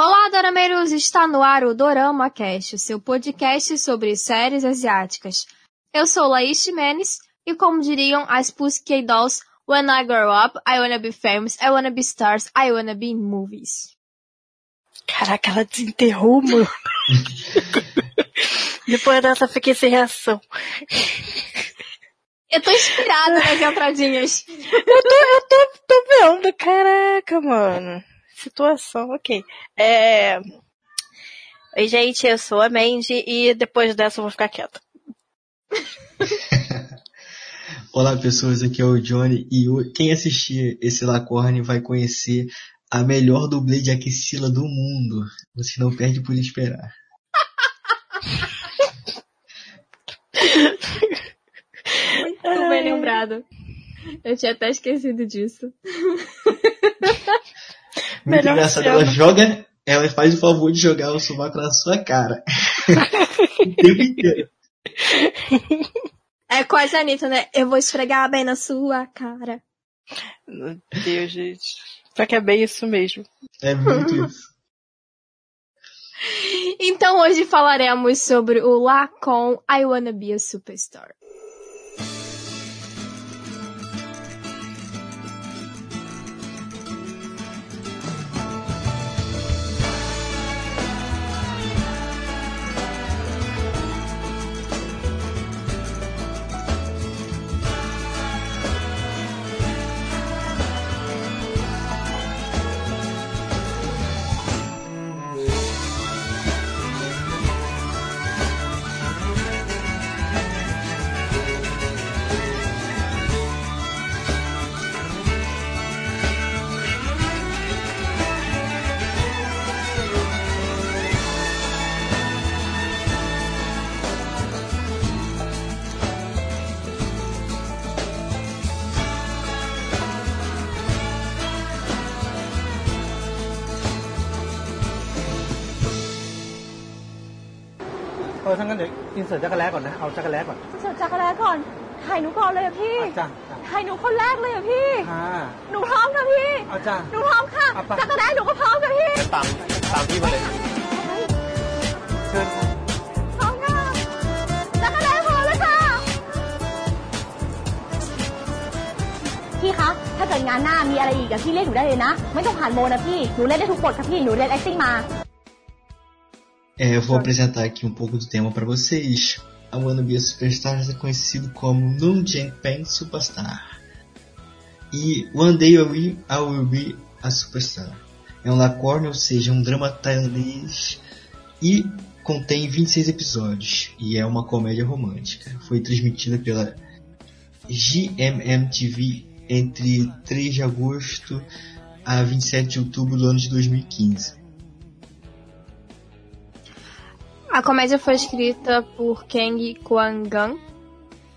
Olá, Dorameiros! Está no ar o Dorama Cast, seu podcast sobre séries asiáticas. Eu sou Laís Ximenes e, como diriam as Pussycat Dolls, When I grow up, I wanna be famous, I wanna be stars, I wanna be in movies. Caraca, ela desenterrou, mano. Depois dessa, fiquei sem reação. Eu tô inspirada nas entradinhas. Eu tô, eu tô, tô vendo, caraca, mano. Situação, ok. É... Oi, gente, eu sou a Mandy e depois dessa eu vou ficar quieta. Olá pessoas, aqui é o Johnny e quem assistir esse Lacorne vai conhecer a melhor dublê de Aquicila do mundo. Você não perde por esperar. Muito bem lembrado. Eu tinha até esquecido disso. Muito Melhor engraçado, ela joga, ela faz o favor de jogar o sovaco na sua cara. o tempo inteiro. É quase a Anitta, né? Eu vou esfregar bem na sua cara. Meu Deus, gente. Só que é bem isso mesmo. É muito isso. Então hoje falaremos sobre o Lacon I Wanna Be a Superstar. อทั้งนั้นเดี๋ยวอินเสิร์ตจักรแล้ก่อนนะ เอาจักรแล้ก่อนเสิร์ฟจักรแล้ก่อน ถ่ายหนูก่อนเลยอะพี่ เอาจ้ะจ้ะถ่ายหนูคนแรกเลยอะพี่ค่ะหนูพร้อมค่ะพี่ เอาจ้ะหนูพร้อมค่ะ เอาไป จักรแล้หนูก็พร้อมค่ะพี่ ตามตามพี่มาเลย เชิญพร้อมค่ะ จักรแล้พร้อมแล้วค่ะ พี่คะ ถ้าเกิดงานหน้ามีอะไรอีกอะพี่เรียกหนูได้เลยนะ ไม่ต้องผ่านโมนะพี่ หนูเล่นได้ทุกบทค่ะพี่ หนูเรียน acting มา É, eu vou apresentar aqui um pouco do tema para vocês. A Wannabe Superstar é conhecido como Noon Pen Superstar. E One Day I Will, I Will Be a Superstar. É um lacorne, ou seja, um drama tailandês e contém 26 episódios e é uma comédia romântica. Foi transmitida pela GMMTV entre 3 de agosto a 27 de outubro do ano de 2015. A comédia foi escrita por Kang Kwang-gan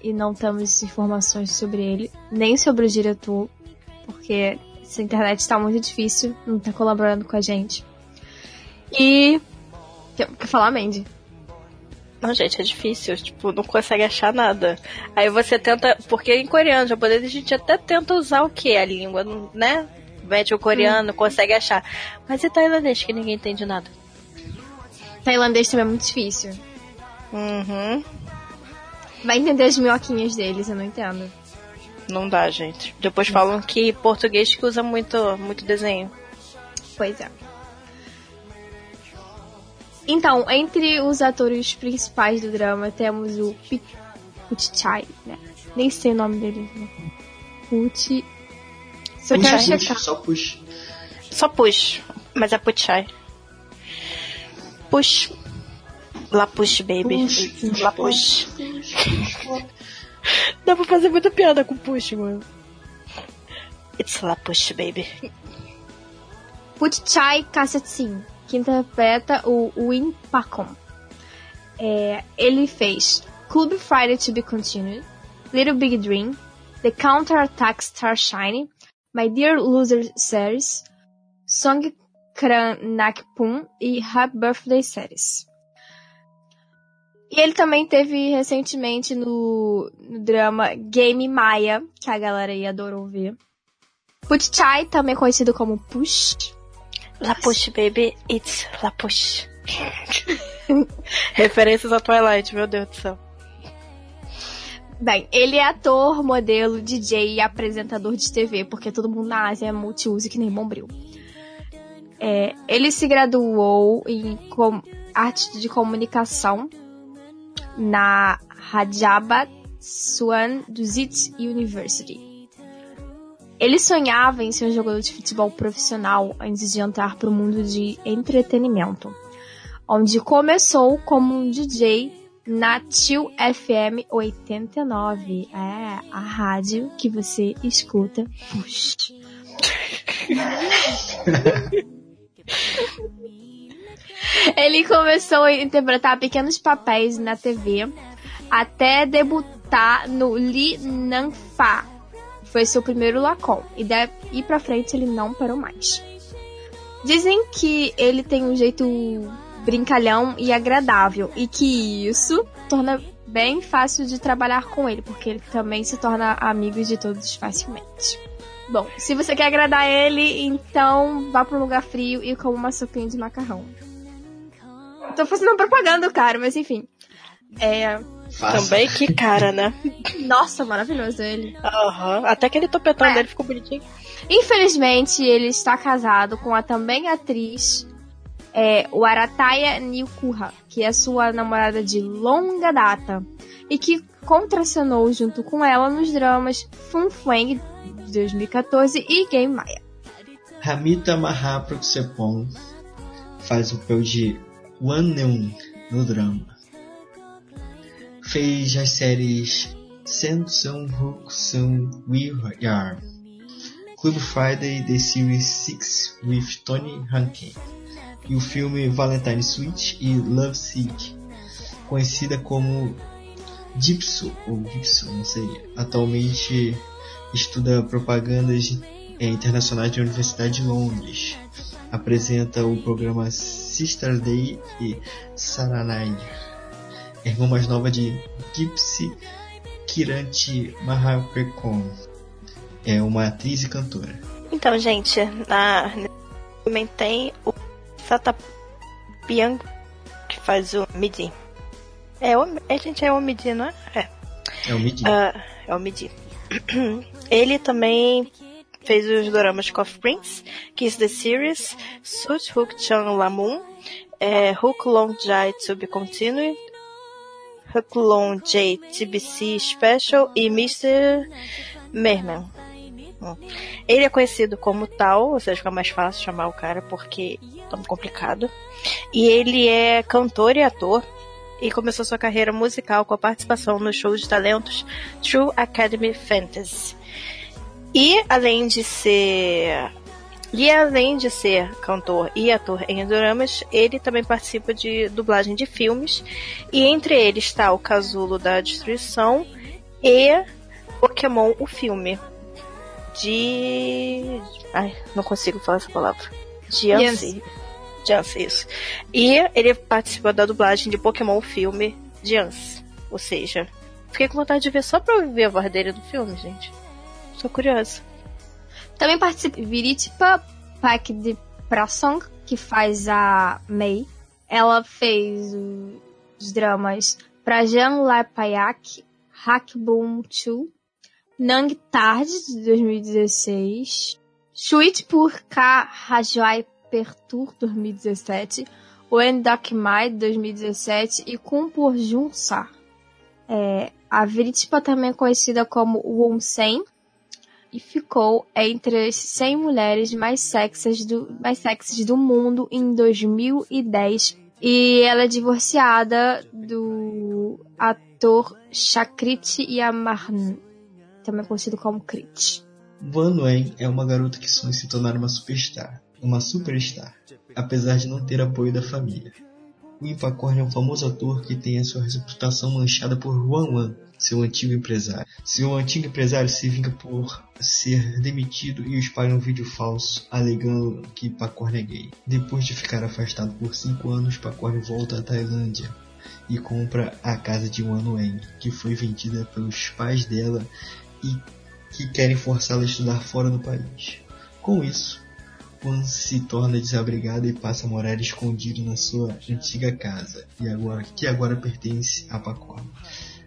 e não temos informações sobre ele, nem sobre o diretor, porque essa internet está muito difícil, não está colaborando com a gente. E. Quer, quer falar, Mandy? Não, gente, é difícil, tipo, não consegue achar nada. Aí você tenta, porque em coreano, japonês, a gente até tenta usar o que? A língua, né? Mete o coreano, hum. consegue achar. Mas e tailandês, que ninguém entende nada? Tailandês também é muito difícil. Uhum. Vai entender as minhoquinhas deles, eu não entendo. Não dá, gente. Depois falam que português que usa muito, muito desenho. Pois é. Então, entre os atores principais do drama temos o Puchai, né? Nem sei o nome dele. Né? Puchi. Só checar. Só push. Só push. Mas é Puchai. Push. Lá push, baby. Push, Lá push. Dá pra fazer muita piada com push, mano. It's La Push, baby. Puchai Kassetsin, que interpreta o Win Pacom. É, ele fez Club Friday to be Continued, Little Big Dream, The Counter Attack Starshine, My Dear Loser Series, Song Kran Nakpum e Happy Birthday Series. E ele também teve recentemente no, no drama Game Maya, que a galera aí adorou ver. Puchai, também conhecido como Push. Lapush, baby, it's Lapush. Referências a Twilight, meu Deus do céu. Bem, ele é ator, modelo, DJ e apresentador de TV, porque todo mundo na Ásia é multiuso que nem bombril. É, ele se graduou em com, arte de comunicação na Rajabat Swan Dusit University. Ele sonhava em ser um jogador de futebol profissional antes de entrar para o mundo de entretenimento, onde começou como um DJ na Tio FM 89. É, a rádio que você escuta. Puxa. Ele começou a interpretar pequenos papéis na TV até debutar no Li Nang Fa. Foi seu primeiro Lacon e daí pra frente ele não parou mais. Dizem que ele tem um jeito brincalhão e agradável e que isso torna bem fácil de trabalhar com ele, porque ele também se torna amigo de todos facilmente. Bom, se você quer agradar ele, então vá para um lugar frio e coma uma sopinha de macarrão. Tô fazendo propaganda, cara, mas enfim. É. Faça. Também que cara, né? Nossa, maravilhoso ele. Aham. Até aquele topetão É. dele ficou bonitinho. Infelizmente, ele está casado com a também atriz é, Warataya Nikuha, que é sua namorada de longa data, e que contracenou junto com ela nos dramas Fun Fang de 2014 e Game Maya. Ramita Mahapraksepon faz o papel de Wan Neun no drama. Fez as séries Sen Sung Hook Sung We Are, Club Friday The Series 6 with Tony Hanken e o filme Valentine Suite e Love Sick, conhecida como Gipso ou Gipso, não sei. Atualmente estuda propagandas é, internacionais da Universidade de Londres. Apresenta o programa Sister Day e Saranai. É irmã mais nova de Gipsy Kiranti Mahaprekon. É uma atriz e cantora. Então, gente, na também tem o Satapiang, que faz o Midi. É, o, a gente é o Midi, não é? É. É o Midi. Ah, é o Midi. Ele também fez os doramas Coffee Prince, Kiss the Series, Sut Hook Chan Lamun, é, Hook Long Jai To Be Continued, Hook Long J TBC Special e Mr. Merman. Ele é conhecido como tal, ou seja, fica mais fácil chamar o cara porque é muito complicado. E ele é cantor e ator e começou sua carreira musical com a participação nos shows de talentos True Academy Fantasy. E além de ser e além de ser cantor e ator em dramas, ele também participa de dublagem de filmes. E entre eles está o Casulo da Destruição e Pokémon o filme de ai, não consigo falar essa palavra. Jancy. Jancy, isso. E ele participa da dublagem de Pokémon filme Jancy. Ou seja, fiquei com vontade de ver só pra ouvir a voz dele do filme, gente. Tô curiosa. Também participa Viritpa Pak de Prasong, que faz a Mei. Ela fez os dramas Prajan Lapayak, Hakboom 2, Nang Tard, de 2016, Shuit por K Rajwai Pertur, 2017, Wen Mai, 2017 e Kun por Junsar. É, a Viritpa também é conhecida como Wonsen, e ficou entre as 100 mulheres mais sexys do, mais sexys do mundo em 2010. E ela é divorciada do ator Shakrit Yamarn, também conhecido como Krit. Van Wen é uma garota que sonha se tornar uma superstar, uma superstar, apesar de não ter apoio da família. O Impacorn é um famoso ator que tem a sua reputação manchada por Wan Wan, seu antigo empresário. Seu antigo empresário se vinga por ser demitido e espalha um vídeo falso alegando que Pacorn é gay. Depois de ficar afastado por 5 anos, Pacorn volta à Tailândia e compra a casa de Wan Wen, que foi vendida pelos pais dela e que querem forçá-la a estudar fora do país. Com isso, Se torna desabrigado e passa a morar escondido na sua antiga casa, e agora, que agora pertence a Pacorn.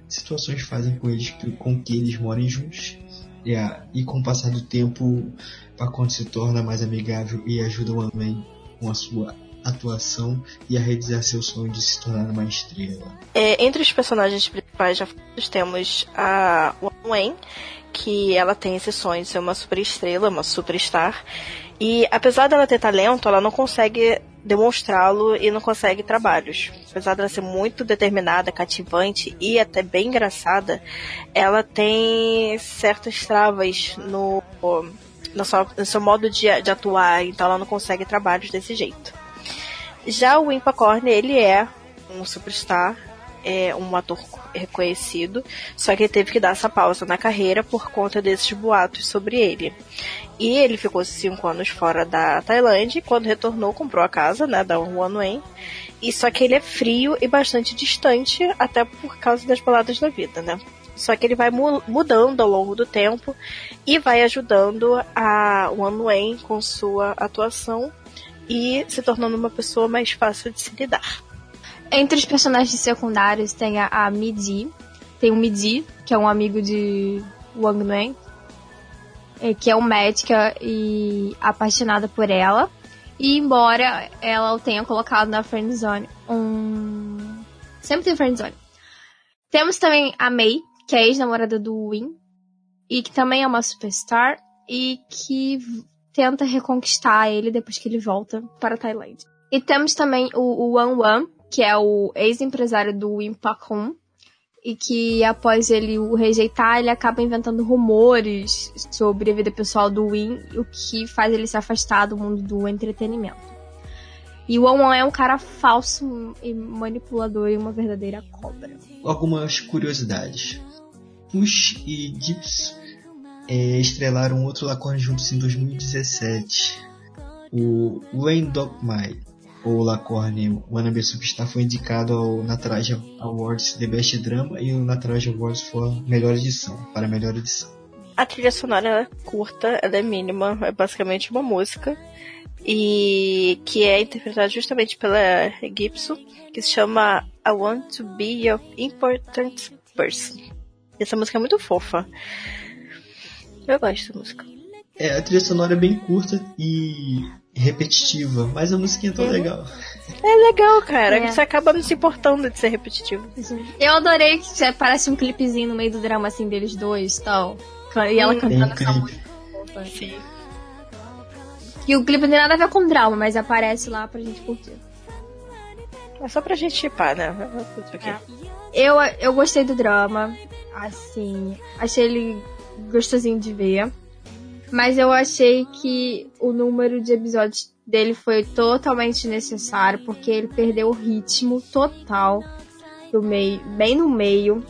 Situações fazem com, eles, com que eles morem juntos, e, a, e com o passar do tempo, Pacorn se torna mais amigável e ajuda o Amen com a sua atuação e a realizar seu sonho de se tornar uma estrela. É, entre os personagens principais já temos a Wayne, que ela tem esse sonho de ser uma super estrela, uma superstar. E apesar dela ter talento, ela não consegue demonstrá-lo e não consegue trabalhos. Apesar dela ser muito determinada, cativante e até bem engraçada, ela tem certas travas no, no, seu, no seu modo de, de atuar, então ela não consegue trabalhos desse jeito. Já o Impacorn, ele é um superstar, é um ator reconhecido, só que ele teve que dar essa pausa na carreira por conta desses boatos sobre ele. E ele ficou cinco anos fora da Tailândia, e quando retornou comprou a casa, né, da One e só que ele é frio e bastante distante, até por causa das baladas da vida, né. Só que ele vai mu mudando ao longo do tempo e vai ajudando a One com sua atuação e se tornando uma pessoa mais fácil de se lidar. Entre os personagens secundários tem a, a Midi. Tem o Midi, que é um amigo de Wang Nuen, é, que é um médica e apaixonada por ela. E embora ela tenha colocado na friendzone, um... sempre tem friendzone. Temos também a Mei, que é ex-namorada do Win, e que também é uma superstar, e que tenta reconquistar ele depois que ele volta para a Tailândia. E temos também o, o Wan Wan, que é o ex-empresário do Impacon, e que após ele o rejeitar, ele acaba inventando rumores sobre a vida pessoal do Win, o que faz ele se afastar do mundo do entretenimento. E o One é um cara falso e manipulador e uma verdadeira cobra. Algumas curiosidades. Push e Gibbs é, estrelaram outro Lacorne juntos em 2017. O Wayne Dogmai o Lacorne Wannabe Superstar foi indicado ao Nataraj Awards The Best Drama e o Nataraj Awards for melhor edição, para melhor edição. A trilha sonora é curta, ela é mínima, é basicamente uma música e que é interpretada justamente pela Gibson, que se chama I Want to Be Your Important Person. Essa música é muito fofa. Eu gosto da música. É, a trilha sonora é bem curta e repetitiva, mas a musiquinha é tão legal. É legal, cara. É. Você acaba não se importando de ser repetitivo. Eu adorei que parece um clipezinho no meio do drama assim deles dois tal. E ela cantando essa música. Sim. E o clipe não tem nada a ver com drama, mas aparece lá pra gente curtir. É só pra gente chipar, né? É. Eu, eu gostei do drama. Assim, achei ele gostosinho de ver. Mas eu achei que o número de episódios dele foi totalmente necessário, porque ele perdeu o ritmo total do meio, bem no meio.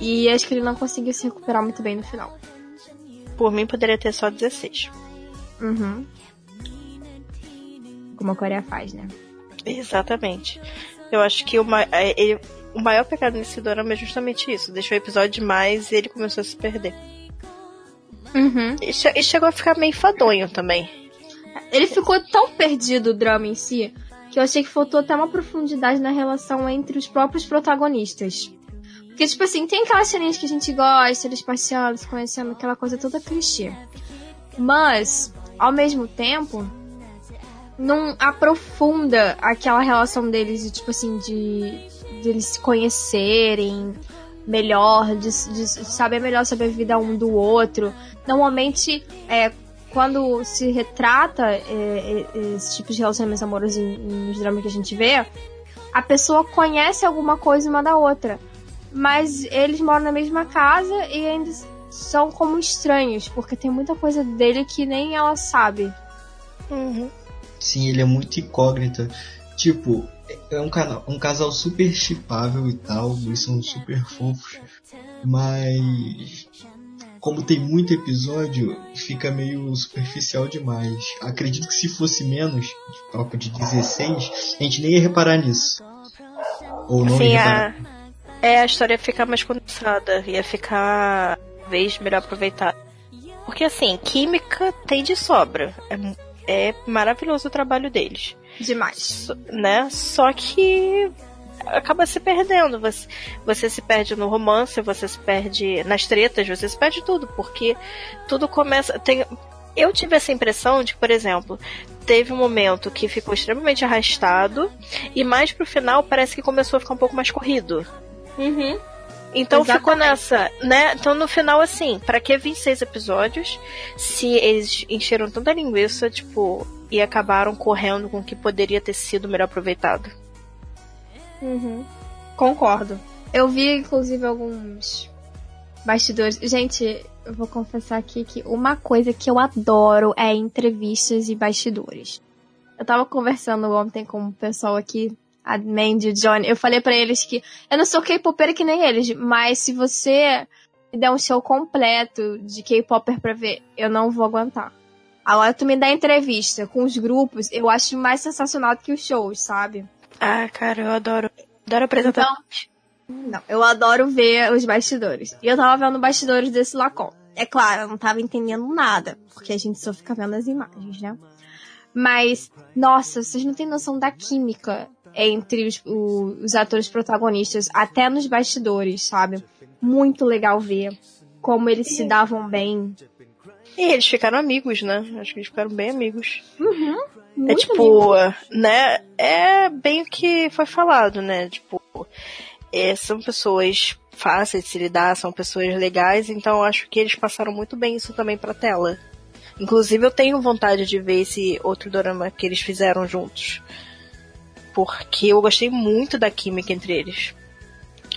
E acho que ele não conseguiu se recuperar muito bem no final. Por mim, poderia ter só 16. Uhum. Como a Coreia faz, né? Exatamente. Eu acho que o, é, ele, o maior pecado nesse drama é justamente isso. Deixou o episódio demais e ele começou a se perder. Uhum. E, e, chegou a ficar meio fadonho também. Ele ficou tão perdido o drama em si que eu achei que faltou até uma profundidade na relação entre os próprios protagonistas. Porque, tipo assim, tem aquelas ceninhas que a gente gosta, eles passeando, se conhecendo, aquela coisa toda clichê. Mas, ao mesmo tempo, não aprofunda aquela relação deles, tipo assim, de, de eles se conhecerem, melhor, de, de, saber melhor sobre a vida um do outro. Normalmente, é, quando se retrata é, é, esse tipo de relacionamentos amorosos nos dramas que a gente vê, a pessoa conhece alguma coisa uma da outra. Mas eles moram na mesma casa e ainda são como estranhos, porque tem muita coisa dele que nem ela sabe. Uhum. Sim, ele é muito incógnito. Tipo, é um, canal, um casal super chipável e tal, eles são super fofos, mas como tem muito episódio, fica meio superficial demais. Acredito que se fosse menos, papo de 16, a gente nem ia reparar nisso. Ou não Sim, ia reparar. A, é, a história ia ficar mais condensada, ia ficar vez melhor aproveitada. Porque assim, química tem de sobra. É é maravilhoso o trabalho deles. Demais. Né? Só que acaba se perdendo. Você, você se perde no romance, você se perde nas tretas, você se perde tudo, porque tudo começa. Tem, eu tive essa impressão de, por exemplo, teve um momento que ficou extremamente arrastado e mais pro final parece que começou a ficar um pouco mais corrido. Uhum. Então Exatamente. ficou nessa, né? Então no final, assim, pra que 26 episódios se eles encheram tanta linguiça, tipo, e acabaram correndo com o que poderia ter sido melhor aproveitado? Uhum. Concordo. Eu vi, inclusive, alguns bastidores. Gente, eu vou confessar aqui que uma coisa que eu adoro é entrevistas e bastidores. Eu tava conversando ontem com o pessoal aqui, a Mandy e o Johnny. Eu falei pra eles que eu não sou K-popera que nem eles, mas se você me der um show completo de K-popper pra ver, eu não vou aguentar. Agora, tu me dá entrevista com os grupos, eu acho mais sensacional do que os shows, sabe? Ah, cara, eu adoro. Adoro apresentar. Então, não, eu adoro ver os bastidores. E eu tava vendo bastidores desse Lacon. É claro, eu não tava entendendo nada, porque a gente só fica vendo as imagens, né? Mas, nossa, vocês não têm noção da química entre os, o- os atores protagonistas, até nos bastidores, sabe? Muito legal ver como eles se davam bem. E eles ficaram amigos, né? Acho que eles ficaram bem amigos. É Muito tipo, né? É bem o que foi falado, né? Tipo, é, são pessoas fáceis de se lidar, são pessoas legais, então acho que eles passaram muito bem isso também pra tela. Inclusive eu tenho vontade de ver esse outro drama que eles fizeram juntos. Porque eu gostei muito da química entre eles.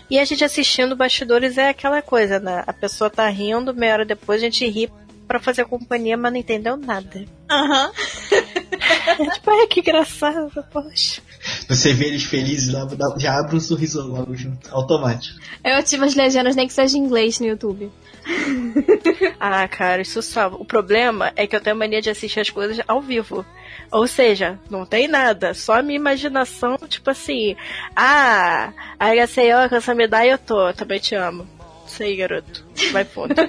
E a gente assistindo bastidores é aquela coisa, né? A pessoa tá rindo, meia hora depois a gente ri pra fazer companhia, mas não entendeu nada. Aham. tipo, ai, que engraçado, poxa. Você vê eles felizes lá, já abre um sorriso logo junto, automático. Eu ativo as legendas, nem que seja em inglês no YouTube. Ah, cara, isso salva. O problema é que eu tenho mania de assistir as coisas ao vivo. Ou seja, não tem nada, só a minha imaginação, tipo assim, ah, aí sei eu, que essa me dá e eu tô, também te amo. Sei, garoto. Vai fundo.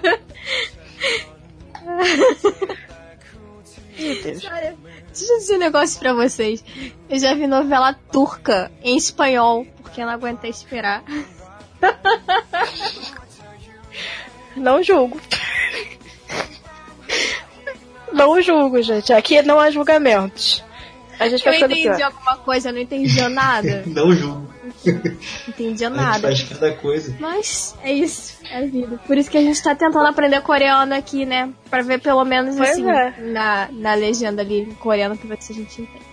Deixa eu dizer um negócio pra vocês. Eu já vi novela turca em espanhol, porque eu não aguentei esperar. Não julgo. Não julgo, gente. Aqui não há julgamentos. A gente Eu vai ficando entendi pior. alguma coisa, eu não entendia nada. Não julgo. Não entendia A gente nada. faz cada coisa. Mas é isso, é a vida. Por isso que a gente tá tentando aprender coreano aqui, né? Pra ver pelo menos Pois assim, é. na, na legenda ali em coreano, pra ver se a gente entende.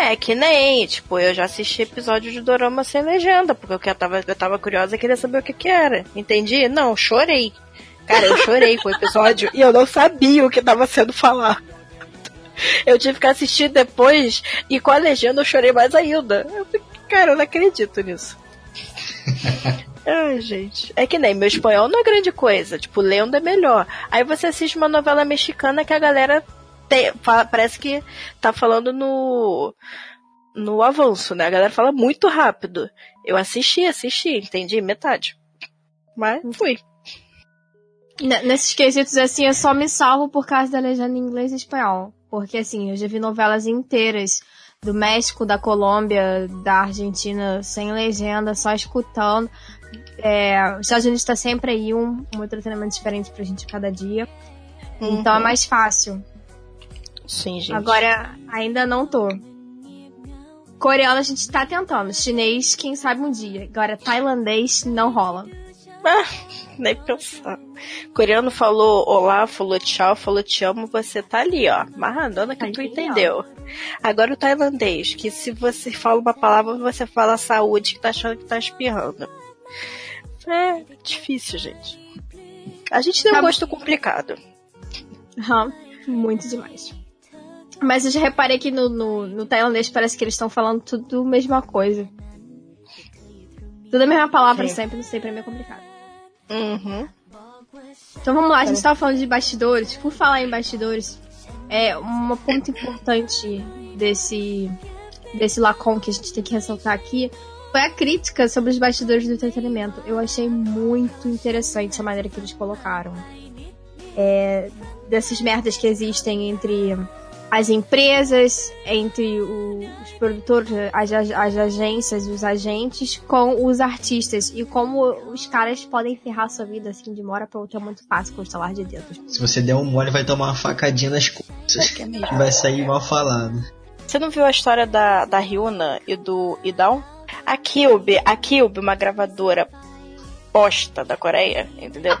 É, que nem, tipo, eu já assisti episódio de Dorama sem legenda, porque eu tava, eu tava curiosa e queria saber o que que era. Entendi? Não, chorei. Cara, eu chorei com o episódio e eu não sabia o que tava sendo falado. Eu tive que assistir depois e com a legenda eu chorei mais ainda. Eu fiquei, cara, eu não acredito nisso. Ai, gente. É que nem meu espanhol não é grande coisa. Tipo, lendo é melhor. Aí você assiste uma novela mexicana que a galera tem- fa- parece que tá falando no no avanço, né? A galera fala muito rápido. Eu assisti, assisti, entendi metade. Mas fui. N- Nesses quesitos, assim, eu só me salvo por causa da legenda em inglês e espanhol. Porque, assim, eu já vi novelas inteiras do México, da Colômbia, da Argentina, sem legenda, só escutando. É, os Estados Unidos tá sempre aí um, um entretenimento diferente pra gente cada dia. Então é Uhum. mais fácil. Sim, gente. Agora, ainda não tô. Coreano a gente tá tentando. Chinês, quem sabe um dia. Agora, tailandês não rola. Ah, nem pensar. Coreano falou olá, falou tchau, falou te amo, você tá ali, ó. Marrandona que Tá tu entendeu. Agora o tailandês, que se você fala uma palavra, você fala saúde, que tá achando que tá espirrando. É difícil, gente. A gente tem um Tá gosto complicado. Aham, muito demais. Mas eu já reparei que no, no, no tailandês parece que eles estão falando tudo a mesma coisa. Tudo a mesma palavra Sim. sempre, não sei, pra mim é complicado. Uhum. Então vamos lá, a gente tava falando de bastidores. Por falar em bastidores, é uma ponto importante desse, desse Lacon que a gente tem que ressaltar aqui foi a crítica sobre os bastidores do entretenimento. Eu achei muito interessante a maneira que eles colocaram. é, dessas merdas que existem entre as empresas, entre os produtores, as, as- as agências, os agentes, com os artistas. E como os caras podem ferrar sua vida assim de uma hora pra outra é muito fácil com o estalar de dedos. Se você der um mole, vai tomar uma facadinha nas costas. É mesmo. Vai sair mal falado. Você não viu a história da, da Ryuna e do Idal? A Cube, a Cube, uma gravadora bosta da Coreia, entendeu?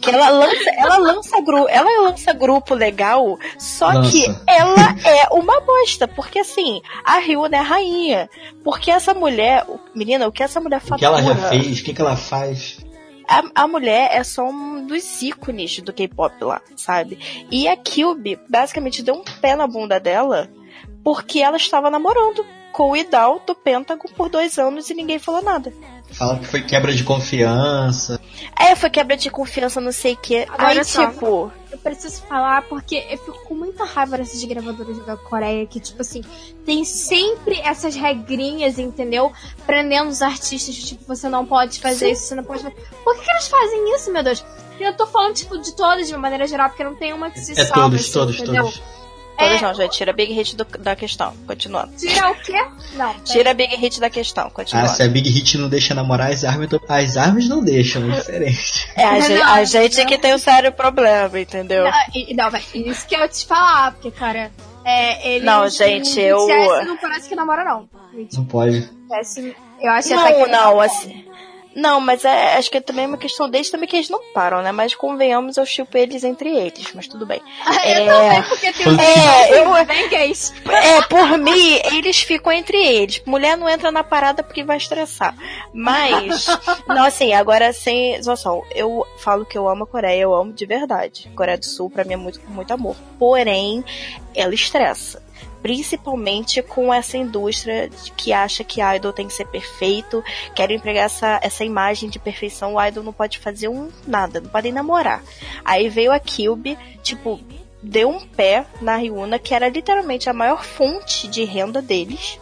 Que ela lança, ela lança grupo, ela lança grupo legal, só Lança. que ela é uma bosta, porque assim, a Ryuna é a rainha, porque essa mulher, menina, o que essa mulher O fatura? que ela já fez, o que, que ela faz. A, a mulher é só um dos ícones do K-pop lá, sabe? E a Cube basicamente deu um pé na bunda dela porque ela estava namorando com o Idal do Pentagon por dois anos e ninguém falou nada. Fala que foi quebra de confiança. É, foi quebra de confiança, não sei o que. Agora Aí, só. tipo, Eu preciso falar porque eu fico com muita raiva dessas gravadoras da Coreia que, tipo assim, tem sempre essas regrinhas, entendeu? Prendendo os artistas, tipo, você não pode fazer Sim. isso, você não pode fazer. Por que, que eles fazem isso, meu Deus? Eu tô falando, tipo, de todas de uma maneira geral, porque não tem uma que se É salva, todos, assim, todos, entendeu? todos. Todas É. não, gente. Tira Big Hit do- da questão. Continuando. Tira o quê? Não. Tira Big Hit da questão. Ah, Continuando. se a Big Hit não deixa namorar as armas, então- as armas não deixam, é diferente. É, a, gente, Não, a gente não. que tem um sério problema, entendeu? Não, não, isso que eu ia te falar, porque, cara, é, eles. Não, gente, o eu- não parece que namora, não. Não pode. Eu acho até que. Não, não, assim. Não, mas é, acho que é também uma questão deles também que eles não param, né? Mas convenhamos, eu chupo eles entre eles, mas tudo bem. Eu também, porque tem um É, eu- bem gays. É, por mim, eles ficam entre eles. Mulher não entra na parada porque vai estressar. Mas, não, assim, agora sem zoação, eu falo que eu amo a Coreia, eu amo de verdade. Coreia do Sul, pra mim, é muito, com muito amor. Porém, ela estressa. Principalmente com essa indústria que acha que idol tem que ser perfeito, querem empregar essa, essa imagem de perfeição, o idol não pode fazer um nada, não podem namorar. Aí veio a Cube, tipo, deu um pé na Ryuna, que era literalmente a maior fonte de renda deles.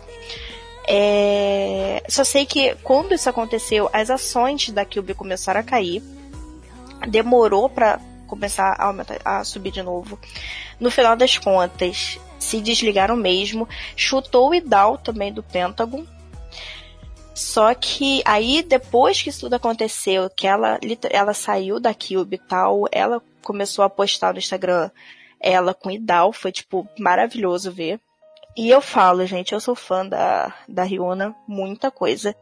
É, Só sei que quando isso aconteceu, as ações da Cube começaram a cair. Demorou pra começar a, aumentar, a subir de novo. No final das contas, se desligaram mesmo. Chutou o Idal também do Pentagon. Só que aí, depois que isso tudo aconteceu, que ela, ela saiu da Cube e tal, ela começou a postar no Instagram ela com Idal, foi tipo maravilhoso ver. E eu falo, gente, eu sou fã da, da Riona, muita coisa.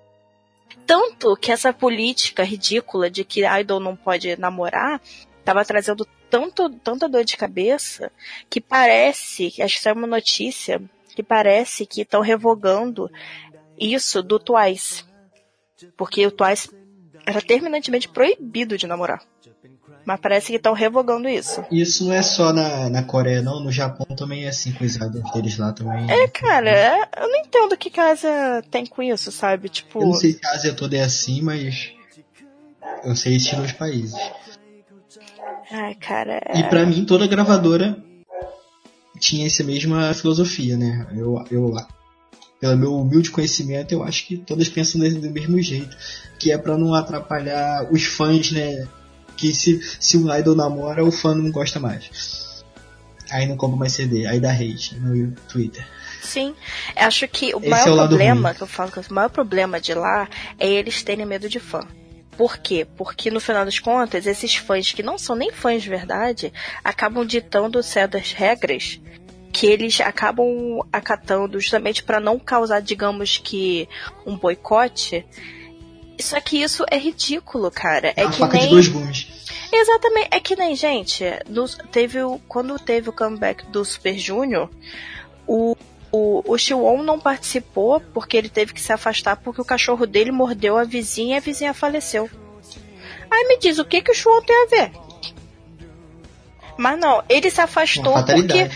Tanto que essa política ridícula de que idol não pode namorar tava trazendo tanto, tanta dor de cabeça que parece, acho que saiu uma notícia, que parece que estão revogando isso do Twice. Porque o Twice era terminantemente proibido de namorar. Mas parece que estão revogando isso. Isso não é só na, na Coreia, não. No Japão também é assim, coisa deles lá também. É, cara, eu não entendo o que que a Ásia tem com isso, sabe? Tipo. Eu não sei se a Ásia toda é assim, mas. Eu sei nos países. Ai, cara. é- E pra mim, toda gravadora tinha essa mesma filosofia, né? Eu, eu, pelo meu humilde conhecimento, eu acho que todas pensam do mesmo jeito. Que é pra não atrapalhar os fãs, né? Que se, se um idol namora, o fã não gosta mais. Aí não compra mais CD, aí dá hate no Twitter. Sim. Acho que o Esse maior é o problema, que eu falo que o maior problema de lá é eles terem medo de fã. Por quê? Porque no final das contas, esses fãs que não são nem fãs de verdade, acabam ditando certas regras que eles acabam acatando justamente para não causar, digamos que, um boicote. Só que isso é ridículo, cara. É a que nem... de dois gumes. Exatamente, é que nem, gente, no- teve o, quando teve o comeback do Super Junior, o, o, o não participou porque ele teve que se afastar porque o cachorro dele mordeu a vizinha e a vizinha faleceu. Aí me diz, o que que o Shiwon tem a ver? Mas não, ele se afastou porque,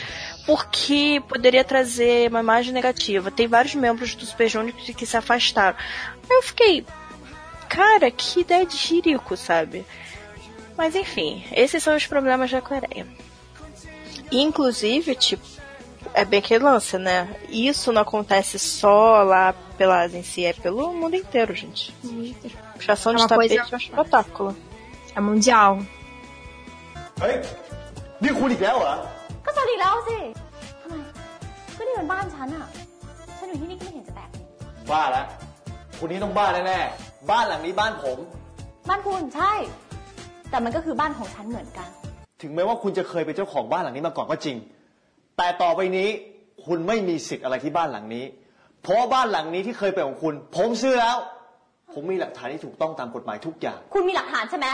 porque poderia trazer uma imagem negativa. Tem vários membros do Super Junior que, se afastaram. Aí eu fiquei, cara, que ideia de jirico, sabe? Mas enfim, esses são os problemas da Coreia. Inclusive, tipo, é bem que lance, né? Isso não acontece só lá pela Ásia em si, é pelo mundo inteiro, gente. Puxação É de uma tapete coisa- é um espetáculo. É mundial. เฮ้ยนี่คุณอีกแล้วเหรอก็สวัสดีแล้วสิทำไมก็นี่เป็นบ้านฉันอะฉันอยู่ที่นี่ก็ไม่เห็นจะแปลกนี่บ้าแล้วคุณนี้ต้องบ้าแน่ๆบ้านหลังนี้บ้านผม บ้านคุณใช่ แต่มันก็คือบ้านของฉันเหมือนกัน ถึงแม้ว่าคุณจะเคยเป็นเจ้าของบ้านหลังนี้มาก่อนก็จริง แต่ต่อไปนี้คุณไม่มีสิทธิ์อะไรที่บ้านหลังนี้ เพราะว่าบ้านหลังนี้ที่เคยเป็นของคุณ ผมซื้อแล้ว ผมมีหลักฐานที่ถูกต้องตามกฎหมายทุกอย่าง คุณมีหลักฐานใช่ไหม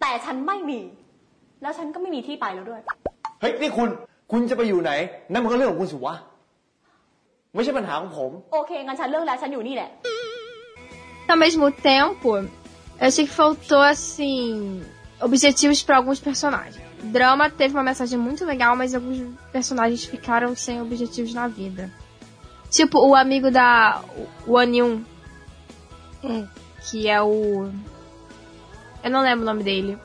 แต่ฉันไม่มี แล้วฉันก็ไม่มีที่ไปแล้วด้วย เฮ้ยนี่คุณคุณจะไปอยู่ไหน นั่นมันก็เรื่องของคุณสิวะ ไม่ใช่ปัญหาของผม โอเคงั้นฉันเลิกแล้วฉันอยู่นี่แหละ Ao mesmo tempo, eu achei que faltou, assim, objetivos para alguns personagens. Drama teve uma mensagem muito legal, mas alguns personagens ficaram sem objetivos na vida. Tipo, o amigo da Wan Yun, que é o. Eu não lembro o nome dele.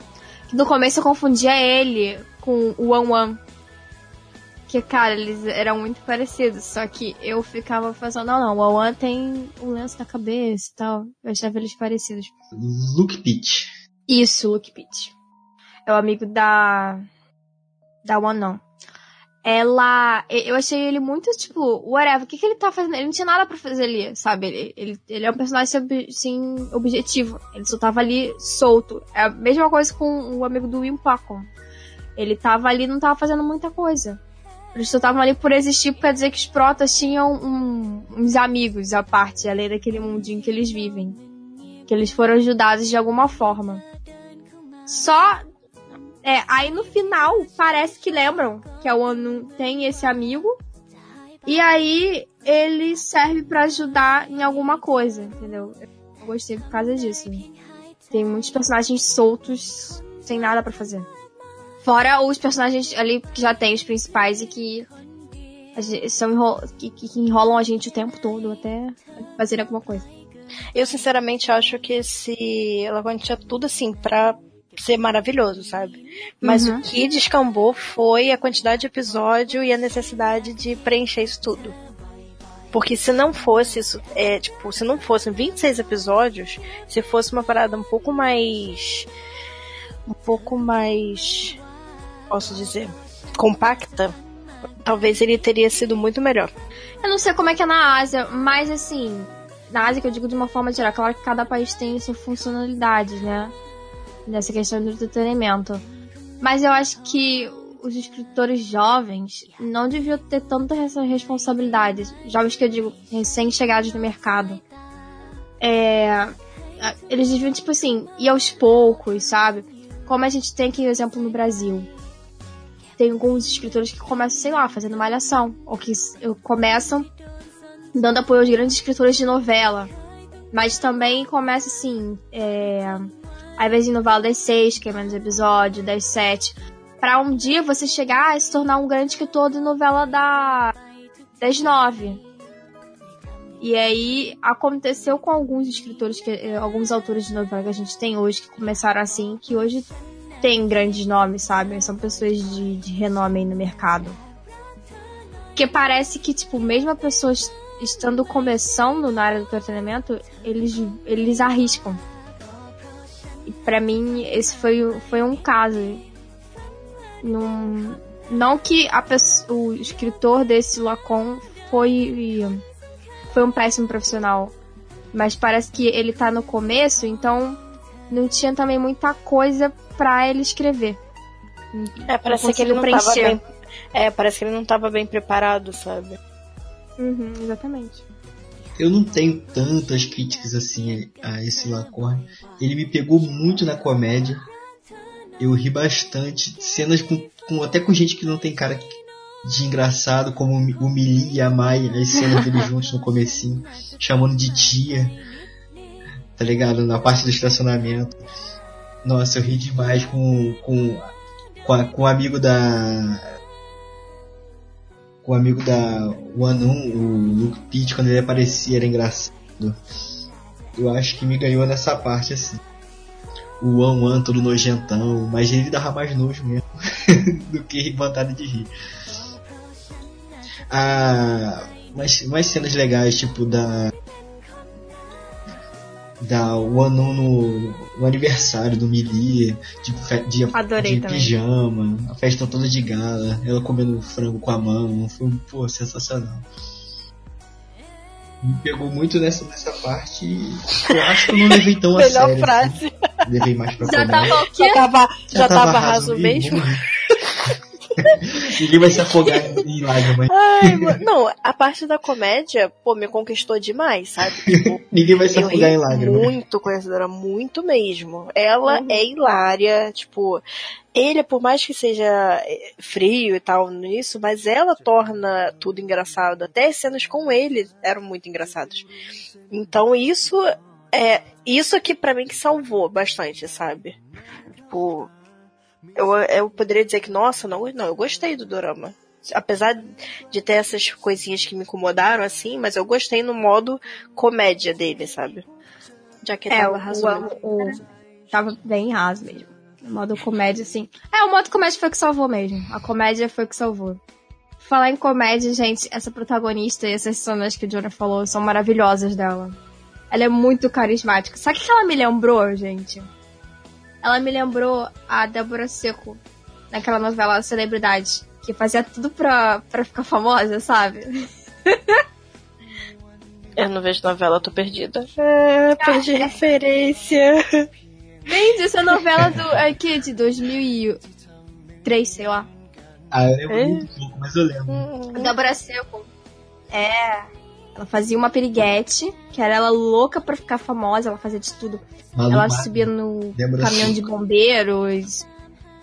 No começo eu confundia ele com o Wan Wan. Que, cara, eles eram muito parecidos. Só que eu ficava pensando, não, não, o Wan Wan tem o lenço na cabeça e tal. Eu achava eles parecidos. Luke Pitt. Isso, Luke Pitt. É o amigo da. Da One. Ela. Eu achei ele muito, tipo, whatever. O que, que ele tá fazendo? Ele não tinha nada pra fazer ali, sabe? Ele, ele, ele é um personagem sem objetivo. Ele só tava ali solto. É a mesma coisa com o amigo do Will Pacom. Ele tava ali não tava fazendo muita coisa. Eles só estavam ali por existir pra dizer que os protas tinham um- uns amigos à parte, além daquele mundinho que eles vivem. Que eles foram ajudados de alguma forma. Só. É, aí no final, parece que lembram que a ONU tem esse amigo. E aí ele serve pra ajudar em alguma coisa, entendeu? Eu gostei por causa disso. Tem muitos personagens soltos, sem nada pra fazer. Fora os personagens ali que já tem os principais e que são que, que- enrolam a gente o tempo todo até fazer alguma coisa. Eu sinceramente acho que esse Lagoa tinha tudo assim pra ser maravilhoso, sabe? Mas Uhum. o que descambou foi a quantidade de episódio e a necessidade de preencher isso tudo. Porque se não fosse isso, é, tipo, se não fossem 26 episódios, se fosse uma parada um pouco mais. um pouco mais. posso dizer. compacta, talvez ele teria sido muito melhor. Eu não sei como é que é na Ásia, mas assim, na Ásia que eu digo de uma forma geral, claro que cada país tem suas funcionalidades, né? Nessa questão do entretenimento. Mas eu acho que os escritores jovens não deviam ter tanta responsabilidade. Jovens que eu digo, recém-chegados no mercado. É, eles deviam, tipo assim, ir aos poucos, sabe? Como a gente tem aqui, exemplo, no Brasil tem alguns escritores que começam, sei lá, fazendo malhação. Ou que começam dando apoio aos grandes escritores de novela. Mas também começa assim, é, ao invés de novela das seis, que é menos episódio, das sete, pra um dia você chegar e se tornar um grande escritor de novela da, das nove. E aí aconteceu com alguns escritores, que, eh, alguns autores de novela que a gente tem hoje, que começaram assim, que hoje tem grandes nomes, sabe? São pessoas de, de renome aí no mercado. Porque parece que, tipo, mesmo a pessoa est- estando começando na área do entretenimento, eles, eles arriscam. Pra mim, esse foi, foi um caso. Não, não que a o escritor desse Lacon foi, foi um péssimo profissional. Mas parece que ele tá no começo, então não tinha também muita coisa pra ele escrever. É, parece que ele não conseguiu tava preencher. bem. É, parece que ele não tava bem preparado, sabe? Uhum, exatamente. Eu não tenho tantas críticas assim a esse Lacorne. Ele me pegou muito na comédia. Eu ri bastante. Cenas com, com- até com gente que não tem cara de engraçado, como o Mili e a Mai, as cenas deles juntos no comecinho, chamando de tia. Tá ligado? Na parte do estacionamento. Nossa, eu ri demais com, com, com, a- com o amigo da. Com o amigo da Wanun, o Luke Pitt, quando ele aparecia, era engraçado. Eu acho que me ganhou nessa parte assim. O Wan Wan todo nojentão, mas ele dava mais nojo mesmo do que vontade de rir. Ah, mas, mais cenas legais, tipo da da One no, no aniversário do Mili, de, de, de pijama, a festa toda de gala, ela comendo frango com a mão, foi pô, sensacional. Me pegou muito nessa, nessa parte e eu acho que eu não levei tão a Melhor sério. frase. assim. Levei mais pra Já tava o quê? Já tava, já tava raso mesmo. Ninguém vai se afogar Ai. Não, a parte da comédia, pô, me conquistou demais, sabe? Tipo, Ninguém vai se afogar em lágrimas. muito com essa Dora, muito mesmo. Ela Uhum. é hilária, tipo, ele, por mais que seja eh, frio e tal nisso, mas ela torna tudo engraçado. Até as cenas com ele eram muito engraçadas. Então isso é isso aqui pra mim que salvou bastante, sabe? Tipo, eu, eu poderia dizer que, nossa, não, não, eu gostei do dorama. Apesar de ter essas coisinhas que me incomodaram, assim, mas eu gostei no modo comédia dele, sabe? Já que É, tava raso mesmo. o, o- tava bem raso mesmo. O modo comédia, assim. É, o modo comédia foi o que salvou mesmo. A comédia foi o que salvou. Falar em comédia, gente, essa protagonista e essas cenas que o Jonah falou são maravilhosas dela. Ela é muito carismática. Sabe o que ela me lembrou, gente? Ela me lembrou a Débora Seco naquela novela Celebridade, que fazia tudo pra, pra ficar famosa, sabe? Eu não vejo novela, tô perdida. É, perdi referência. Gente, essa novela do, aqui de 2003, sei lá. Ah, eu lembro É? muito pouco, mas eu lembro. A Débora Seco. É. Ela fazia uma piriguete, que era ela louca pra ficar famosa, ela fazia de tudo. Malu ela subia no Débora caminhão de Seco. bombeiros,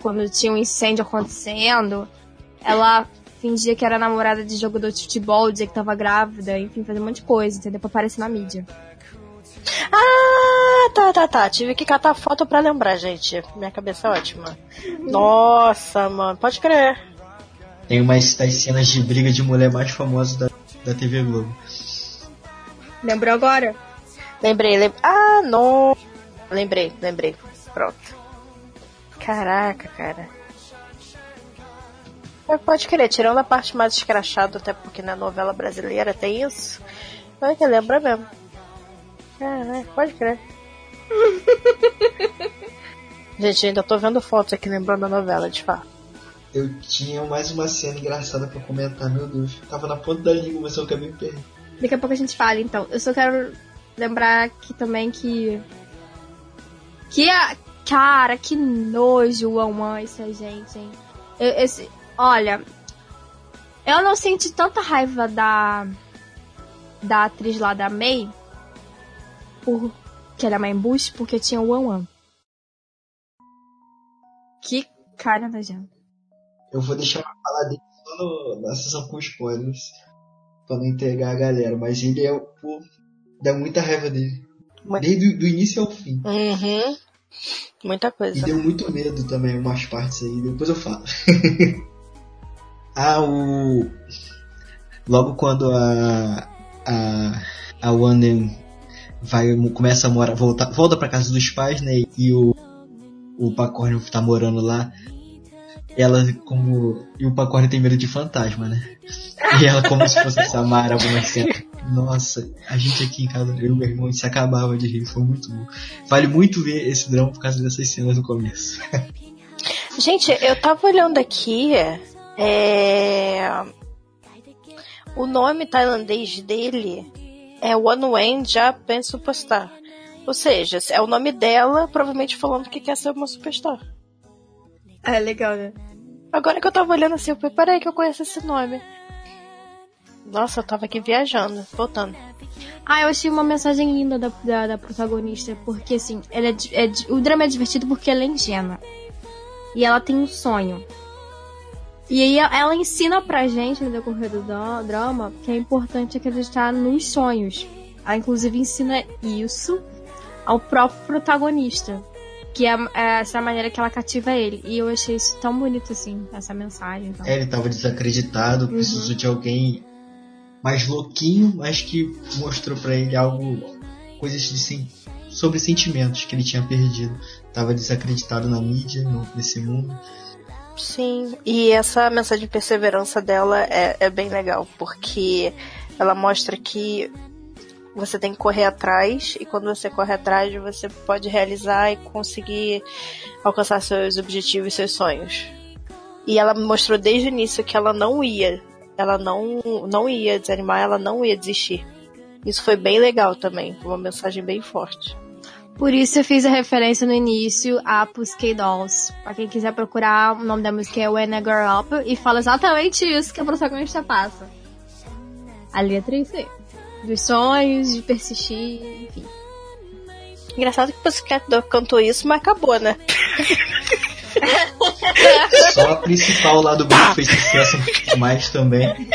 quando tinha um incêndio acontecendo. Ela fingia que era namorada de jogador de futebol, dizia que tava grávida, enfim, fazia um monte de coisa, entendeu? Pra aparecer na mídia. Ah, tá, tá, tá. Tive que catar foto pra lembrar, gente. Minha cabeça é ótima. Nossa, mano, pode crer. Tem umas das cenas de briga de mulher mais famosas da, da TV Globo. Lembrou agora? Lembrei, lembrei. Ah, não. Lembrei, lembrei. Pronto. Caraca, cara. Mas Pode crer, tirando a parte mais escrachada, até porque na novela brasileira tem isso. Olha que lembra mesmo. Caraca, pode crer. Gente, ainda tô vendo fotos aqui lembrando a novela, de fato. Eu tinha mais uma cena engraçada pra comentar, meu Deus. Tava na ponta da língua, mas eu acabei me perdendo. Daqui a pouco a gente fala, então. Eu só quero lembrar aqui também que. Que a. Cara, que nojo o One essa gente, hein? Eu- esse, olha. Eu não senti tanta raiva da. Da atriz lá da May. Por. Que era Mãe Bush, porque tinha o One One. Que cara nojento. Eu vou deixar pra falar dele só no- na sessão com spoilers. Pra não entregar a galera. Mas ele é, pô, dá muita raiva dele. Muito. Desde o início ao fim. Uhum. Muita E coisa. deu muito medo também, umas partes aí, depois eu falo. ah, o. Logo quando a. A. A Wanden vai, começa a morar, volta, volta pra casa dos pais, né? E o. O Pacorn tá morando lá. Ela, como. E o Pacorn tem medo de fantasma, né? E ela, como se fosse Samara, algumas cenas. Nossa, a gente aqui em casa, eu e meu irmão, se acabava de rir, foi muito bom. Vale muito ver esse drama por causa dessas cenas no começo. Gente, eu tava olhando aqui. É... O nome tailandês dele é One Wen Japan Superstar. Ou seja, é o nome dela, provavelmente falando que quer ser uma superstar. É legal, né? Agora que eu tava olhando assim, eu falei, peraí que eu conheço esse nome. Nossa, eu tava aqui viajando, voltando. Ah, eu achei uma mensagem linda da, da, da protagonista, porque assim, ela é, é o drama é divertido porque ela é ingênua. E ela tem um sonho. E aí ela- ensina pra gente no decorrer do dra- drama que é importante acreditar nos sonhos. Ela inclusive ensina isso ao próprio protagonista. Que é, é essa maneira que ela cativa ele. E eu achei isso tão bonito assim, essa mensagem. Então. É, ele tava desacreditado, precisou de alguém mais louquinho, mas que mostrou pra ele algo, coisas de sen- sobre sentimentos que ele tinha perdido. Tava desacreditado na mídia, no- nesse mundo. Sim, e essa mensagem de perseverança dela é, é bem legal, porque ela mostra que você tem que correr atrás, e quando você corre atrás, você pode realizar e conseguir alcançar seus objetivos e seus sonhos. E ela mostrou desde o início que ela não ia, ela não, não ia desanimar, ela não ia desistir. Isso foi bem legal também, uma mensagem bem forte. Por isso eu fiz a referência no início a Pussycat Dolls. Pra quem quiser procurar, o nome da música é When I Grow Up e fala exatamente isso que a protagonista passa. A letra é isso aí. Dos sonhos, de persistir, enfim. Engraçado que o Pussycat Dolls cantou isso, mas acabou, né? Só a principal lá do grupo fez sucesso mais também.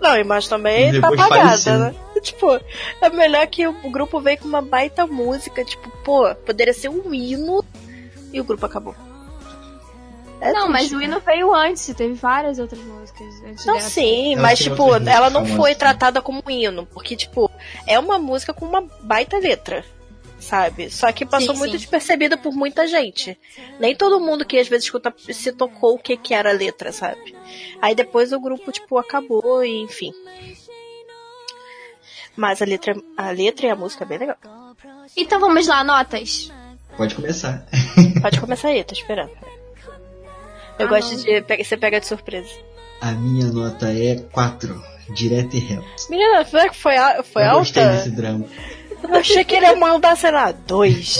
Não, e mais também E tá apagada, né? Tipo, é melhor que o grupo veio com uma baita música, tipo, pô, poderia ser um hino e o grupo acabou. É não, mas triste, o né? hino veio antes, teve várias outras músicas antes Não, sim, Ela mas tipo, ela não foi tratada como um hino, porque, tipo, é uma música com uma baita letra, sabe? Só que passou Sim, muito sim. despercebida por muita gente. Nem todo mundo que às vezes escuta se tocou o que, que era a letra, sabe? Aí depois o grupo, tipo, acabou e enfim. Mas a letra, a letra e a música é bem legal. Então vamos lá, notas. Pode começar. Pode começar aí, tô esperando. Eu Ah, gosto não. de. Você pega de surpresa. A minha nota é 4, direto e reto. Menina, foi, foi, a- foi eu gostei alta? desse drama. Eu achei que ele ia mandar, sei lá, dois.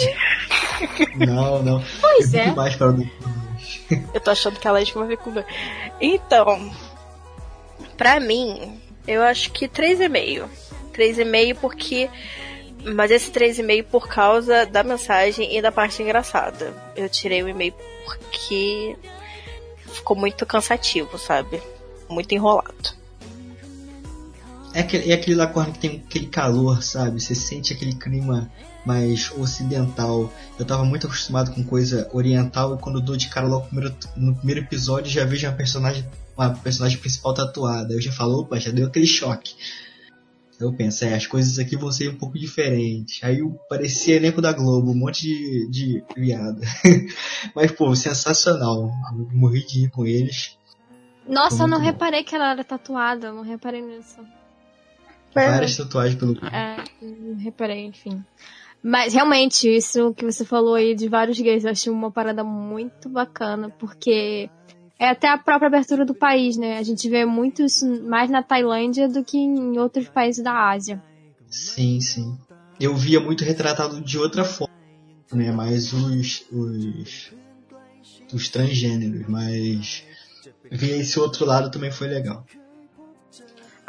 Não, não. Pois é. mais para Eu tô achando que a Laís vai vir com dois. Então, pra mim, eu acho que 3,5. 3,5 porque. Mas esse 3,5 por causa da mensagem e da parte engraçada. Eu tirei o e-mail porque ficou muito cansativo, sabe? Muito enrolado. É aquele, é aquele Lacorne que tem aquele calor, sabe? Você sente aquele clima mais ocidental. Eu tava muito acostumado com coisa oriental e quando eu dou de cara logo no primeiro, no primeiro episódio já vejo uma personagem, uma personagem principal tatuada. Eu já falo, opa, já deu aquele choque. Eu penso, é, as coisas aqui vão ser um pouco diferentes. Aí eu parecia elenco da Globo, um monte de, de viado. Mas, pô, sensacional. Eu morri de rir com eles. Nossa, eu não bom. reparei que ela era tatuada, eu não reparei nisso. Várias tatuagens pelo É, não reparei, enfim. Mas realmente, isso que você falou aí de vários gays, eu achei uma parada muito bacana, porque é até a própria abertura do país, né? A gente vê muito isso mais na Tailândia do que em outros países da Ásia. Sim, sim. Eu via muito retratado de outra forma, né? Mais os, os, os transgêneros, mas ver esse outro lado também foi legal.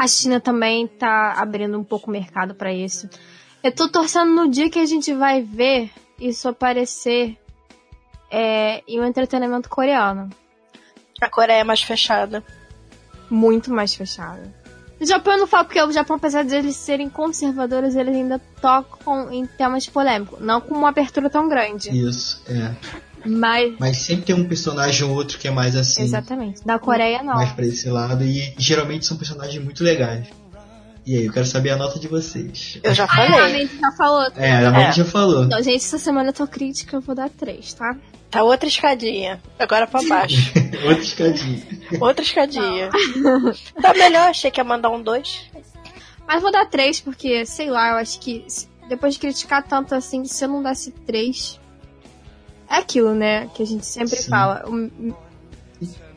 A China também tá abrindo um pouco o mercado pra isso. Eu tô torcendo no dia que a gente vai ver isso aparecer é, em um entretenimento coreano. A Coreia é mais fechada. muito mais fechada. O Japão eu não falo porque o Japão, apesar de eles serem conservadores, eles ainda tocam em temas polêmicos. Não com uma abertura tão grande. Isso, é. Mas. Mas sempre tem um personagem ou outro que é mais assim, Exatamente. Da Coreia não. mais pra esse lado, e geralmente são personagens muito legais. E aí, eu quero saber a nota de vocês. Eu já Ah, a falei. gente já falou. É, a Amanda É. já falou. Não, gente, essa semana eu tô crítica, eu vou dar três, tá? Tá outra escadinha. Agora pra baixo. Outra escadinha. outra escadinha. Tá melhor, achei que ia mandar um dois. Mas vou dar três porque, sei lá, eu acho que depois de criticar tanto assim, se eu não desse três. É aquilo, né? Que a gente sempre Sim. fala.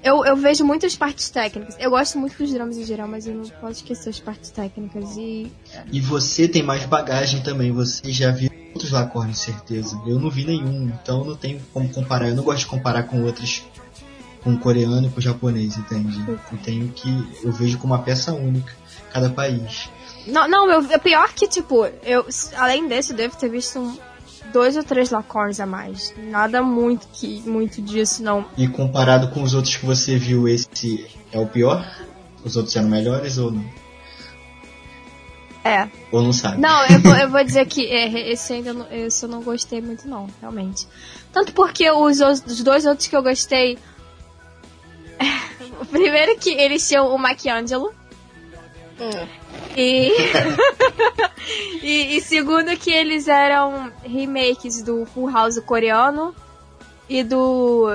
Eu, eu vejo muitas partes técnicas. Eu gosto muito dos dramas em geral, mas eu não posso esquecer as partes técnicas. E E você tem mais bagagem também, você já viu outros Lacornes, certeza. Eu não vi nenhum, então não tenho como comparar. Eu não gosto de comparar com outros, com o coreano e com o japonês, entende? Eu tenho que, eu vejo como uma peça única, cada país. Não, não, eu, é pior que, tipo, eu, além desse, eu devo ter visto um- dois ou três Lacorns a mais. Nada muito que muito disso, não. E comparado com os outros que você viu, esse é o pior? Os outros eram melhores ou não? É. Ou não sabe? Não, eu vou, eu vou dizer que é, esse ainda não, esse eu não gostei muito, não, realmente. Tanto porque os, os dois outros que eu gostei. O primeiro que eles tinham o Maquiangelo. Hum. E... e. e segundo que eles eram remakes do Full House coreano e do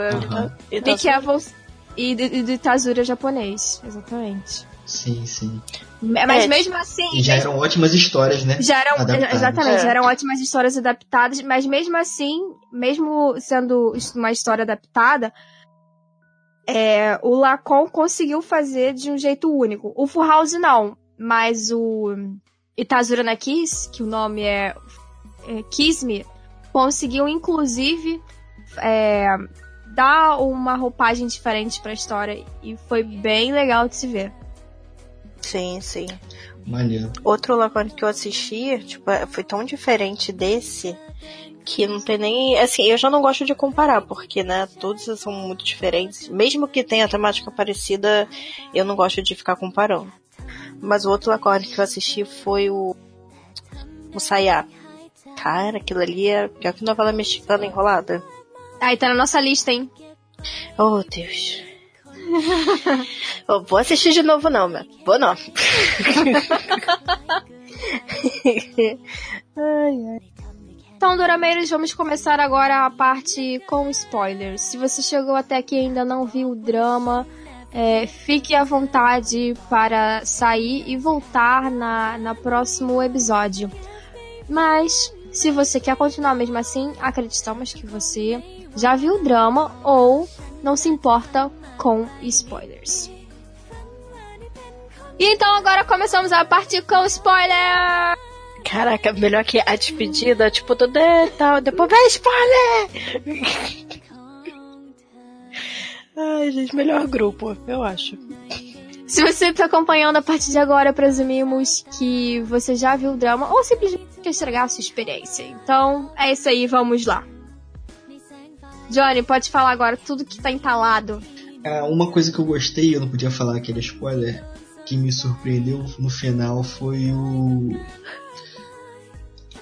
Nick Evans e do, e do Tazura japonês. Exatamente. Sim, sim. Mas É, mesmo assim. E já eram ótimas histórias, né? Já eram, Adaptadas. exatamente, É. já eram ótimas histórias adaptadas, mas mesmo assim, mesmo sendo uma história adaptada, é, o Lacon conseguiu fazer de um jeito único. O Full House não, mas o Itazura na Kiss, que o nome é, é Kiss Me, conseguiu inclusive é, dar uma roupagem diferente pra história e foi bem legal de se ver. Sim, sim. Maneiro. Outro Lacone que eu assisti, tipo, foi tão diferente desse que não tem nem. Assim, eu já não gosto de comparar, porque, né, todos são muito diferentes. Mesmo que tenha temática parecida, eu não gosto de ficar comparando. Mas o outro Lacone que eu assisti foi o. O Sayá. Cara, aquilo ali é pior que novela mexicana enrolada. Aí tá na nossa lista, hein? Oh, Deus. Eu vou assistir de novo, não, meu. Vou não. Então, Dorameiros, vamos começar agora a parte com spoilers. Se você chegou até aqui e ainda não viu o drama, é, fique à vontade para sair e voltar na, na próximo episódio. Mas, se você quer continuar mesmo assim, acreditamos que você já viu o drama ou não se importa com spoilers. E então agora começamos a parte com spoiler! Caraca, melhor que a despedida, tipo, tudo é tal, depois vem spoiler! Ai, gente, melhor grupo, eu acho. Se você está acompanhando a partir de agora, presumimos que você já viu o drama ou simplesmente quer estragar a sua experiência. Então, é isso aí, vamos lá. Johnny, pode falar agora tudo que tá entalado. Ah, uma coisa que eu gostei, eu não podia falar que era spoiler, que me surpreendeu no final foi o.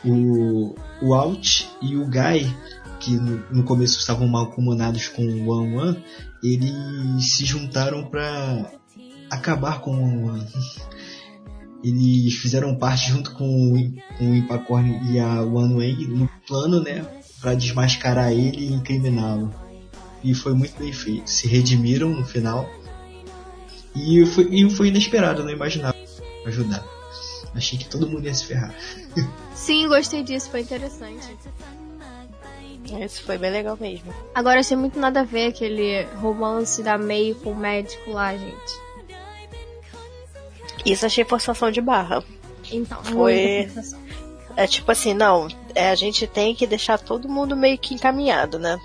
O, o Alt e o Guy, que no, no começo estavam mal comunados com o One One, eles se juntaram pra acabar com. Eles fizeram parte junto com o, Impacorn e a One Way no plano, né? Pra desmascarar ele e incriminá-lo e foi muito bem feito. Se redimiram no final. E foi, e foi inesperado, não imaginava ajudar. Achei que todo mundo ia se ferrar. Sim, gostei disso, foi interessante. Esse foi bem legal mesmo. Agora achei muito nada a ver aquele romance da May com o médico lá, gente. Isso achei forçação de barra. Então, Foi-. É tipo assim, não, é, a gente tem que deixar todo mundo meio que encaminhado, né?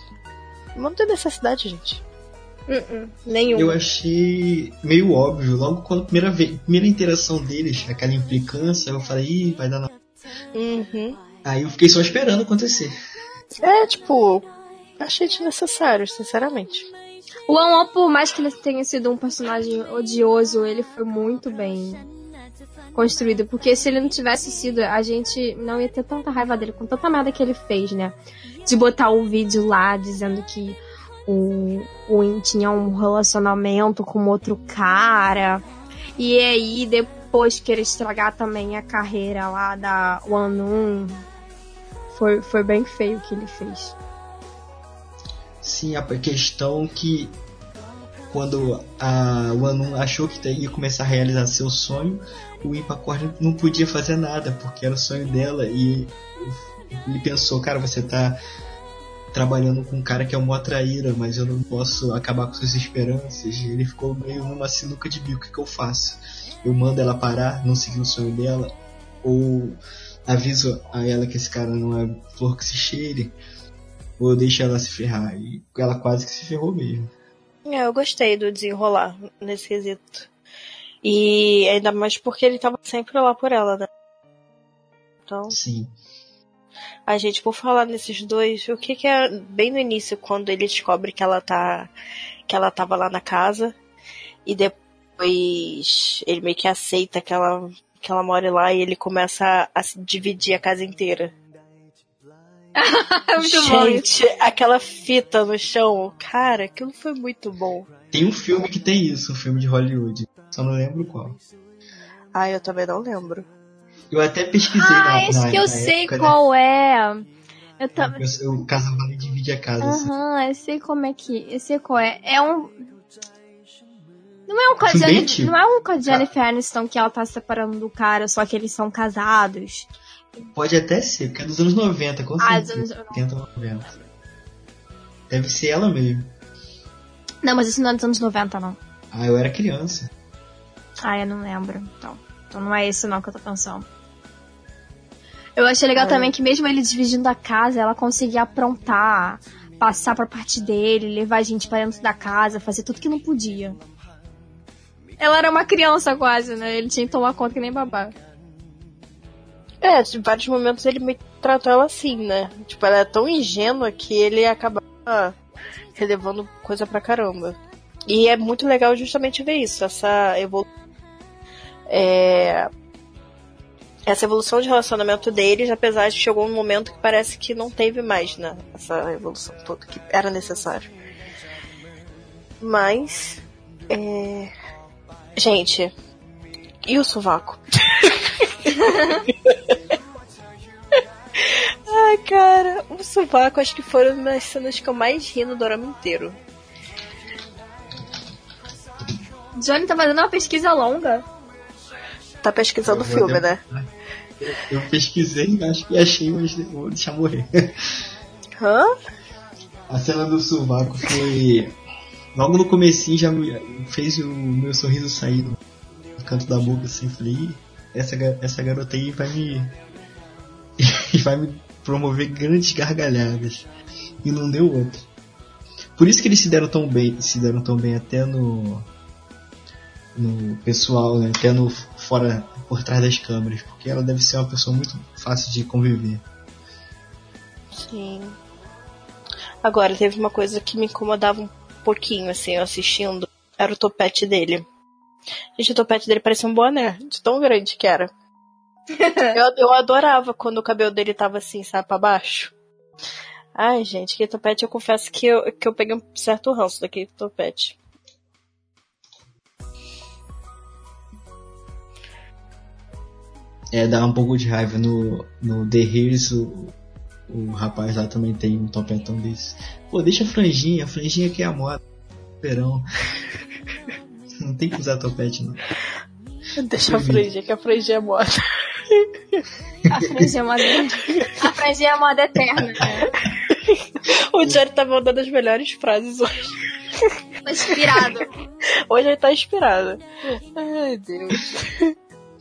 Não tem necessidade, gente. Uh-uh, nenhum. Eu achei meio óbvio, logo quando a primeira, vez, primeira interação deles, aquela implicância, eu falei, Ih, vai dar na. Uhum. Aí eu fiquei só esperando acontecer. É, tipo, achei desnecessário, sinceramente. O One por mais que ele tenha sido um personagem odioso, ele foi muito bem construído. Porque se ele não tivesse sido, a gente não ia ter tanta raiva dele com tanta merda que ele fez, né? De botar o vídeo lá dizendo que o, o tinha um relacionamento com outro cara. E aí depois querer estragar também a carreira lá da One Un. Foi, foi bem feio o que ele fez. Sim, a questão que quando a Wanu achou que ia começar a realizar seu sonho, o Ipacorn não podia fazer nada, porque era o sonho dela e ele pensou, cara, você tá trabalhando com um cara que é uma traíra, mas eu não posso acabar com suas esperanças. Ele ficou meio numa sinuca de bico, o que eu faço? Eu mando ela parar, não seguir o sonho dela, ou aviso a ela que esse cara não é flor que se cheire, ou deixo ela se ferrar. E ela quase que se ferrou mesmo. É, eu gostei do desenrolar nesse quesito. E ainda mais porque ele tava sempre lá por ela, né? Então, Sim. a gente, por falar nesses dois, o que que é bem no início, quando ele descobre que ela tá. que ela tava lá na casa, e depois ele meio que aceita que ela, que ela mora lá e ele começa a, dividir a casa inteira. É. Gente, aquela fita no chão, cara, aquilo foi muito bom. Tem um filme que tem isso, um filme de Hollywood. Só não lembro qual. Ah, eu também não lembro. Eu até pesquisei Ah, na, esse na, que eu sei época, né? qual é. Eu tava. Eu- O casal vai dividir a casa. assim. Aham, eu sei como é que. Eu sei qual é. É um. Não é um com a, tipo. não é um com a Jennifer Aniston que ela tá se separando do cara, só que eles são casados. Pode até ser, porque é dos anos 90, com Ah, dos certeza. anos- 80, 90. Deve ser ela mesmo. Não, mas isso não é dos anos 90, não. Ah, eu era criança. Ah, eu não lembro. Então, então não é esse não que eu tô pensando. Eu achei legal também que mesmo ele dividindo a casa, ela conseguia aprontar, passar pra parte dele, levar a gente pra dentro da casa, fazer tudo que não podia. Ela era uma criança quase, né? Ele tinha que tomar conta que nem babá. É, em vários momentos ele me tratou ela assim, né? Tipo, ela é tão ingênua que ele acaba relevando coisa pra caramba. E é muito legal justamente ver isso, essa evolução. É... Essa evolução de relacionamento deles, apesar de chegou um momento que parece que não teve mais, né? Essa evolução toda que era necessário. Mas. É... Gente. E o sovaco? Ai, cara, o sovaco acho que foram uma das cenas que eu mais ri no dorama inteiro. Johnny tá fazendo uma pesquisa longa. Tá pesquisando o Eu filme, né? Eu pesquisei, acho que achei, mas vou deixar morrer. Hã? A cena do sovaco foi. Logo no comecinho já me- fez o meu sorriso sair do canto da boca assim, falei, "Ih, essa, essa garota aí vai me. vai me promover grandes gargalhadas. E não deu outra. Por isso que eles se deram tão bem, se deram tão bem até no. no pessoal, né? Até no fora por trás das câmeras. Porque ela deve ser uma pessoa muito fácil de conviver. Sim. Agora, teve uma coisa que me incomodava um pouquinho, assim, eu assistindo. Era o topete dele. Gente, o topete dele parecia um boné, de tão grande que era. eu, eu adorava quando o cabelo dele tava assim, sabe, pra baixo. Ai, gente, aquele topete eu confesso que eu, que eu peguei um certo ranço daquele topete. É, dá um pouco de raiva. No, no The Heroes, o, o rapaz lá também tem um topetão desse. Pô, deixa a franjinha, a franjinha que é a moda. Verão. Não tem que usar topete, não. Deixa a frangir, que a frangir é moda. A franjinha é moda, a franjinha é moda eterna. né? O Johnny tá mandando as melhores frases hoje. Tô inspirado. Hoje ele tá inspirado. Ai, Deus.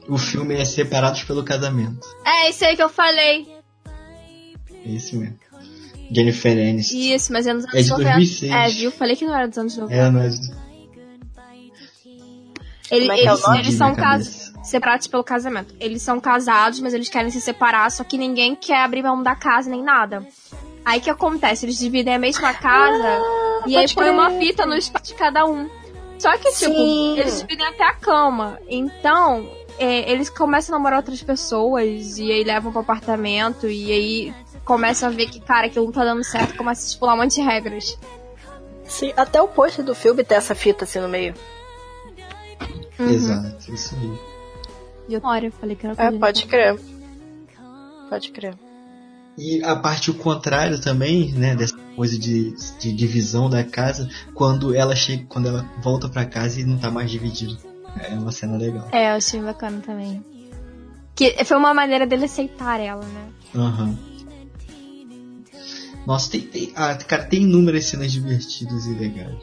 O filme é Separados pelo Casamento. É isso aí que eu falei. É esse mesmo. Jennifer Aniston. Isso, mas é nos É anos de 90. 2006. É, viu? Falei que não era dos anos 90. Ela não é de- Ele- é é eles, eles são casados. Separados pelo casamento. Eles são casados, mas eles querem se separar, só que ninguém quer abrir mão da casa nem nada. Aí o que acontece? Eles dividem a mesma casa e aí põe uma fita no espaço de cada um. Só que, tipo, Sim. eles dividem até a cama. Então, é, eles começam a namorar outras pessoas e aí levam pro apartamento e aí começam a ver que, cara, aquilo não tá dando certo, começa a estipular um monte de regras. Sim, até o post do filme tem essa fita assim no meio. Uhum. Exato, isso aí. E eu, eu falei que era É, pode de- crer. Pode crer. E a parte o contrário também, né, dessa coisa de, de divisão da casa, quando ela chega, quando ela volta pra casa e não tá mais dividido. É uma cena legal. É, eu achei bacana também. Que foi uma maneira dele aceitar ela, né? Aham. Nossa, tem, tem, ah, cara, tem inúmeras cenas divertidas e legais.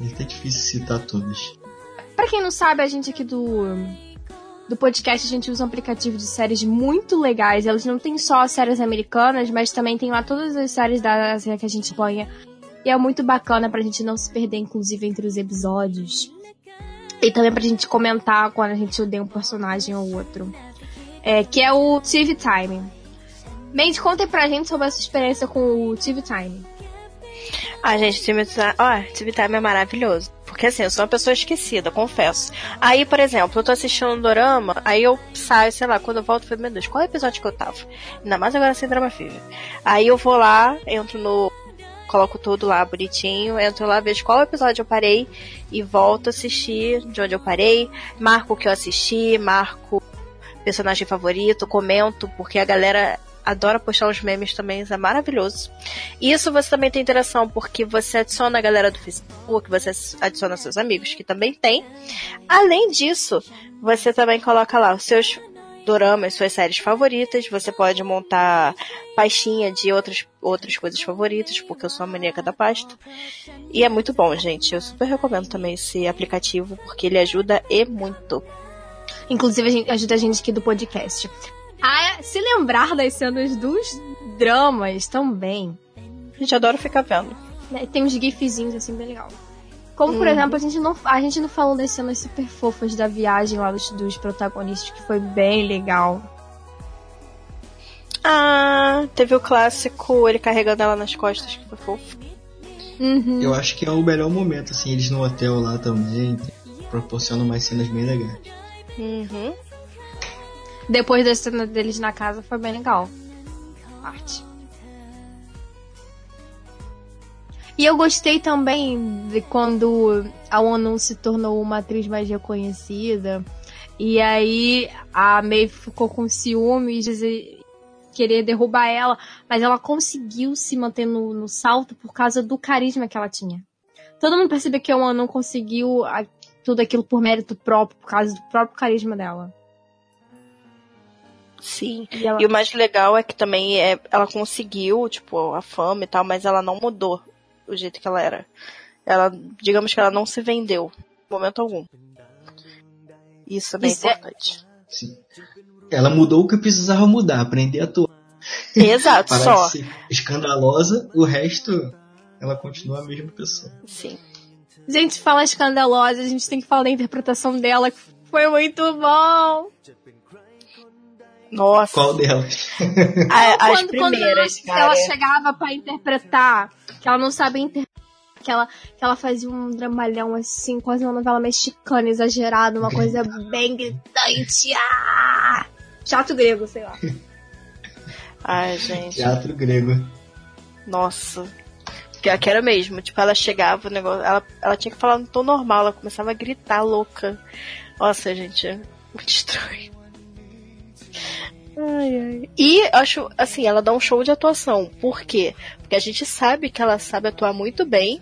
É até difícil citar todas. Pra quem não sabe, a gente aqui do do podcast a gente usa um aplicativo de séries muito legais. Elas não tem só séries americanas, mas também tem lá todas as séries da Ásia que a gente põe. E é muito bacana pra gente não se perder, inclusive, entre os episódios. E também pra gente comentar quando a gente odeia um personagem ou outro. É, que é o TV Time. Mandy, conta aí pra gente sobre a sua experiência com o TV Time. Ah, gente, TV Time, ó, TV Time é maravilhoso. Porque assim, eu sou uma pessoa esquecida, confesso. Aí, por exemplo, eu tô assistindo um dorama, aí eu saio, sei lá, quando eu volto, eu falei, meu Deus, qual é o episódio que eu tava? Ainda mais agora sem drama fever. Aí eu vou lá, entro no. Coloco tudo lá bonitinho, entro lá, vejo qual episódio eu parei e volto a assistir de onde eu parei, marco o que eu assisti, marco personagem favorito, comento, porque a galera adora postar os memes também, é maravilhoso. E isso você também tem interação, porque você adiciona a galera do Facebook, você adiciona seus amigos, que também tem. Além disso, você também coloca lá os seus doramas, suas séries favoritas. Você pode montar pastinha de outras, outras coisas favoritas, porque eu sou a maníaca da pasta. E é muito bom, gente. Eu super recomendo também esse aplicativo, porque ele ajuda e muito. Inclusive, a gente, ajuda a gente aqui do podcast. A se lembrar das cenas dos dramas também. A gente adora ficar vendo. Né, Tem uns gifzinhos assim bem legal. Como, por Uhum. exemplo, a gente, não, a gente não falou das cenas super fofas da viagem lá dos, dos protagonistas, que foi bem legal. Ah, teve o clássico, ele carregando ela nas costas, que foi fofo. Uhum. Eu acho que é o melhor momento, assim, eles no hotel lá também. Proporcionam mais cenas bem legais. Uhum. Depois da cena deles na casa foi bem legal. Parte. E eu gostei também de quando a ONU se tornou uma atriz mais reconhecida. E aí a Maeve ficou com ciúmes de querer derrubar ela, mas ela conseguiu se manter no, no salto por causa do carisma que ela tinha. Todo mundo percebeu que a ONU conseguiu a- tudo aquilo por mérito próprio, por causa do próprio carisma dela. Sim. E ela- E o mais legal é que também é, ela conseguiu, tipo, a fama e tal, mas ela não mudou o jeito que ela era. Ela, digamos que ela não se vendeu, em momento algum. Isso é bem Isso é- importante. Sim. Ela mudou o que precisava mudar, aprender a atuar. Exato, só. ser escandalosa, o resto ela continua a mesma pessoa. Sim. Gente, fala escandalosa, a gente tem que falar da interpretação dela, que foi muito bom. Nossa. Qual delas? A- as quando, quando ela, primeiras, cara. ela chegava pra interpretar, que ela não sabia interpretar, que ela, que ela fazia um dramalhão assim, quase uma novela mexicana exagerada, uma coisa bem gritante. Ah! Chato grego, sei lá. Ai, gente. Teatro grego. Nossa. Pior que era mesmo. Tipo, ela chegava, o negócio. Ela, ela tinha que falar no tom normal, ela começava a gritar louca. Nossa, gente, muito estranho. Ai, ai. E acho, assim, ela dá um show de atuação. Por quê? Porque a gente sabe que ela sabe atuar muito bem.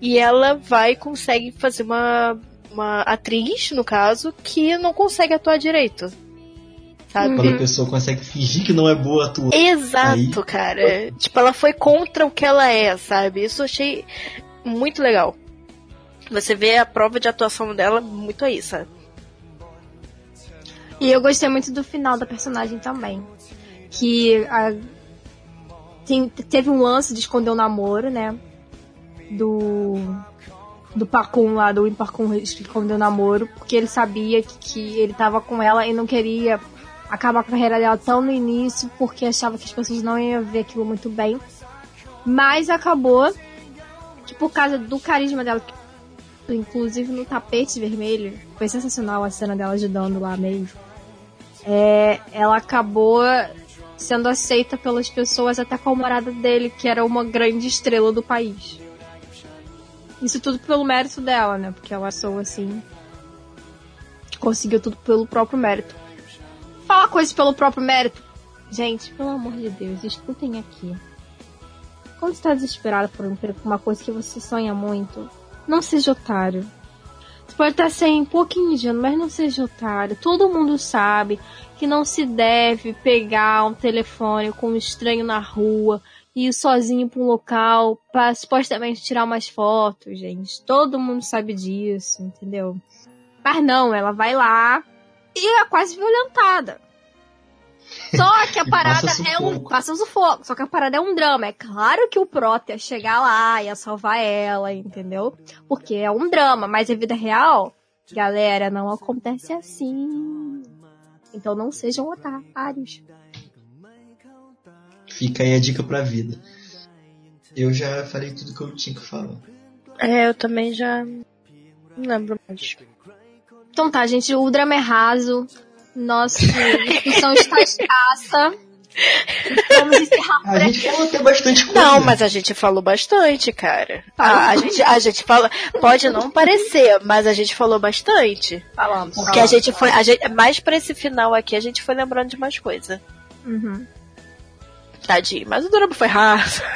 E ela vai e consegue fazer uma, uma atriz, no caso, que não consegue atuar direito. Sabe? Quando a pessoa consegue fingir que não é boa atuando. Exato, Aí- cara. Tipo, ela foi contra o que ela é, sabe? Isso eu achei muito legal. Você vê a prova de atuação dela muito aí, sabe? E eu gostei muito do final da personagem também. Que a- tem- teve um lance de esconder o namoro, né? Do. Do Pacum lá, do Impacum esconder o namoro, porque ele sabia que, que ele tava com ela e não queria acabar com a carreira dela tão no início, porque achava que as pessoas não iam ver aquilo muito bem. Mas acabou que por causa do carisma dela, inclusive no tapete vermelho, foi sensacional a cena dela ajudando lá mesmo. É, ela acabou sendo aceita pelas pessoas até com a morada dele, que era uma grande estrela do país. Isso tudo pelo mérito dela, né? Porque ela sou assim. Conseguiu tudo pelo próprio mérito. Falar coisas pelo próprio mérito. Gente, pelo amor de Deus, escutem aqui. Quando você tá desesperado por uma coisa que você sonha muito, não seja otário. Você pode estar sem um pouquinho ingênuo, mas não seja otário. Todo mundo sabe que não se deve pegar um telefone com um estranho na rua e ir sozinho para um local para supostamente tirar umas fotos, gente. Todo mundo sabe disso, entendeu? Mas não, ela vai lá e é quase violentada. Só que a parada passa é um. Passa sufoco. Só que a parada é um drama. É claro que o Prota ia chegar lá, ia salvar ela, entendeu? Porque é um drama, mas a vida real, galera, não acontece assim. Então não sejam otários. Fica aí a dica pra vida. Eu já falei tudo que eu tinha que falar. É, eu também já. Não lembro mais. Então tá, gente, o drama é raso. Nossa discussão está escassa. Vamos encerrar A gente falou até bastante coisa. Não, mas a gente falou bastante, cara. Falou. A, gente, a gente fala. Pode não parecer, mas a gente falou bastante. Falamos. Porque a gente foi. A gente, mais pra esse final aqui, a gente foi lembrando de mais coisa. Uhum. Tadinho, mas o drama foi raso.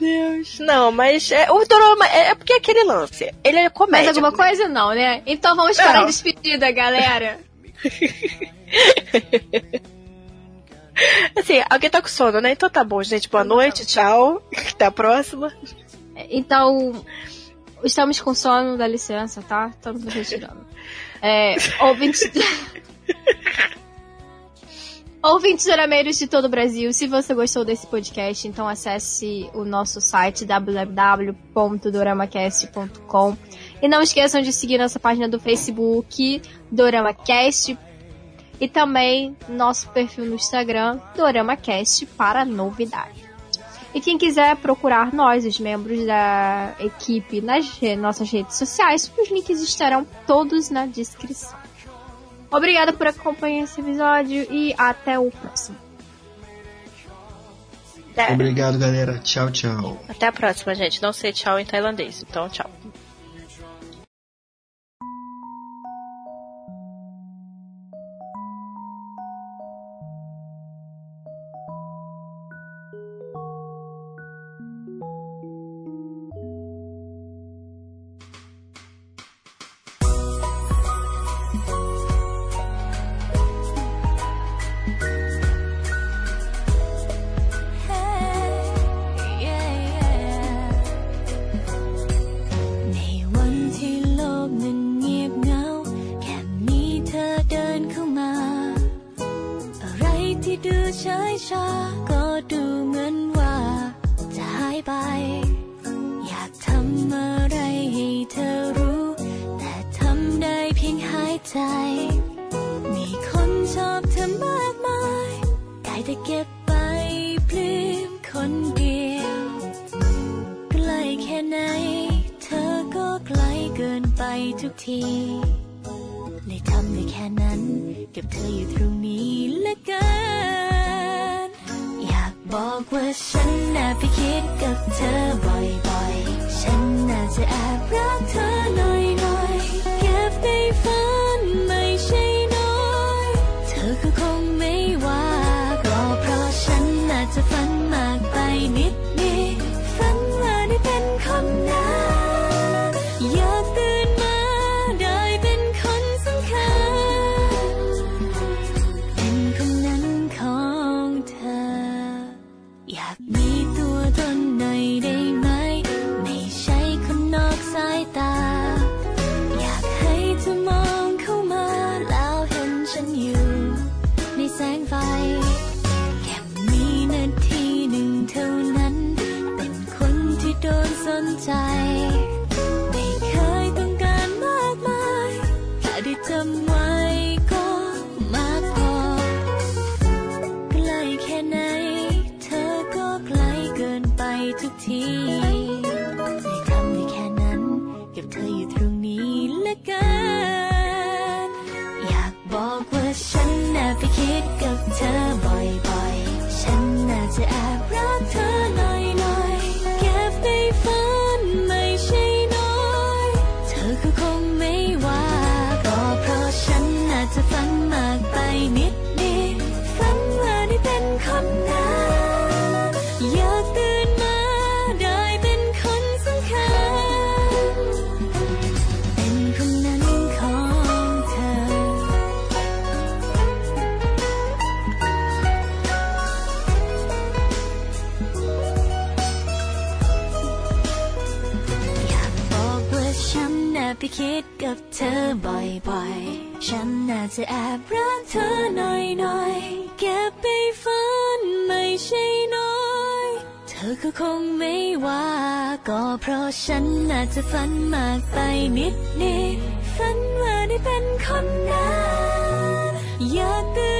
Deus. Não, mas é, o drama é, é porque é aquele lance. Ele é comédia. Mais alguma coisa? Não, né? Então vamos Não. para a despedida, galera. Assim, alguém tá com sono, né? Então tá bom, gente. Boa noite, tchau. Até a próxima. Então, estamos com sono, dá licença, tá? Estamos nos retirando. É, ouvintes... ouvintes dorameiros de todo o Brasil, se você gostou desse podcast, então acesse o nosso site www.doramacast.com e não esqueçam de seguir nossa página do Facebook, DoramaCast, e também nosso perfil no Instagram, DoramaCast, para novidades. E quem quiser procurar nós, os membros da equipe, nas re- nossas redes sociais, os links estarão todos na descrição. Obrigada por acompanhar esse episódio e até o próximo. Obrigado, galera. Tchau, tchau. até a próxima, gente. Não sei tchau em tailandês, então tchau. เฉยชาก็ดูเหมือนว่าจะหายไป อยากทำอะไรให้เธอรู้ แต่ทำได้เพียงหายใจ มีคนชอบเธอมากมาย ได้แต่เก็บไปปลื้มคนเดียวใกล้แค่ไหน เธอก็ไกลเกินไปทุกทีเลยทำได้แค่นั้น กับเธออยู่ตรง ไปคิดกับเธอบ่อยๆ ฉันน่าจะแอบ อบ่อยๆ ฉันน่าจะแอบรักเธอหน่อยๆ เก็บไปฝันไม่ใช่น้อย เธอก็คงไม่ว่า ก็เพราะฉันน่าจะฝันมากไปนิดนิดฝันว่าได้เป็นคนนั้นอยากตื่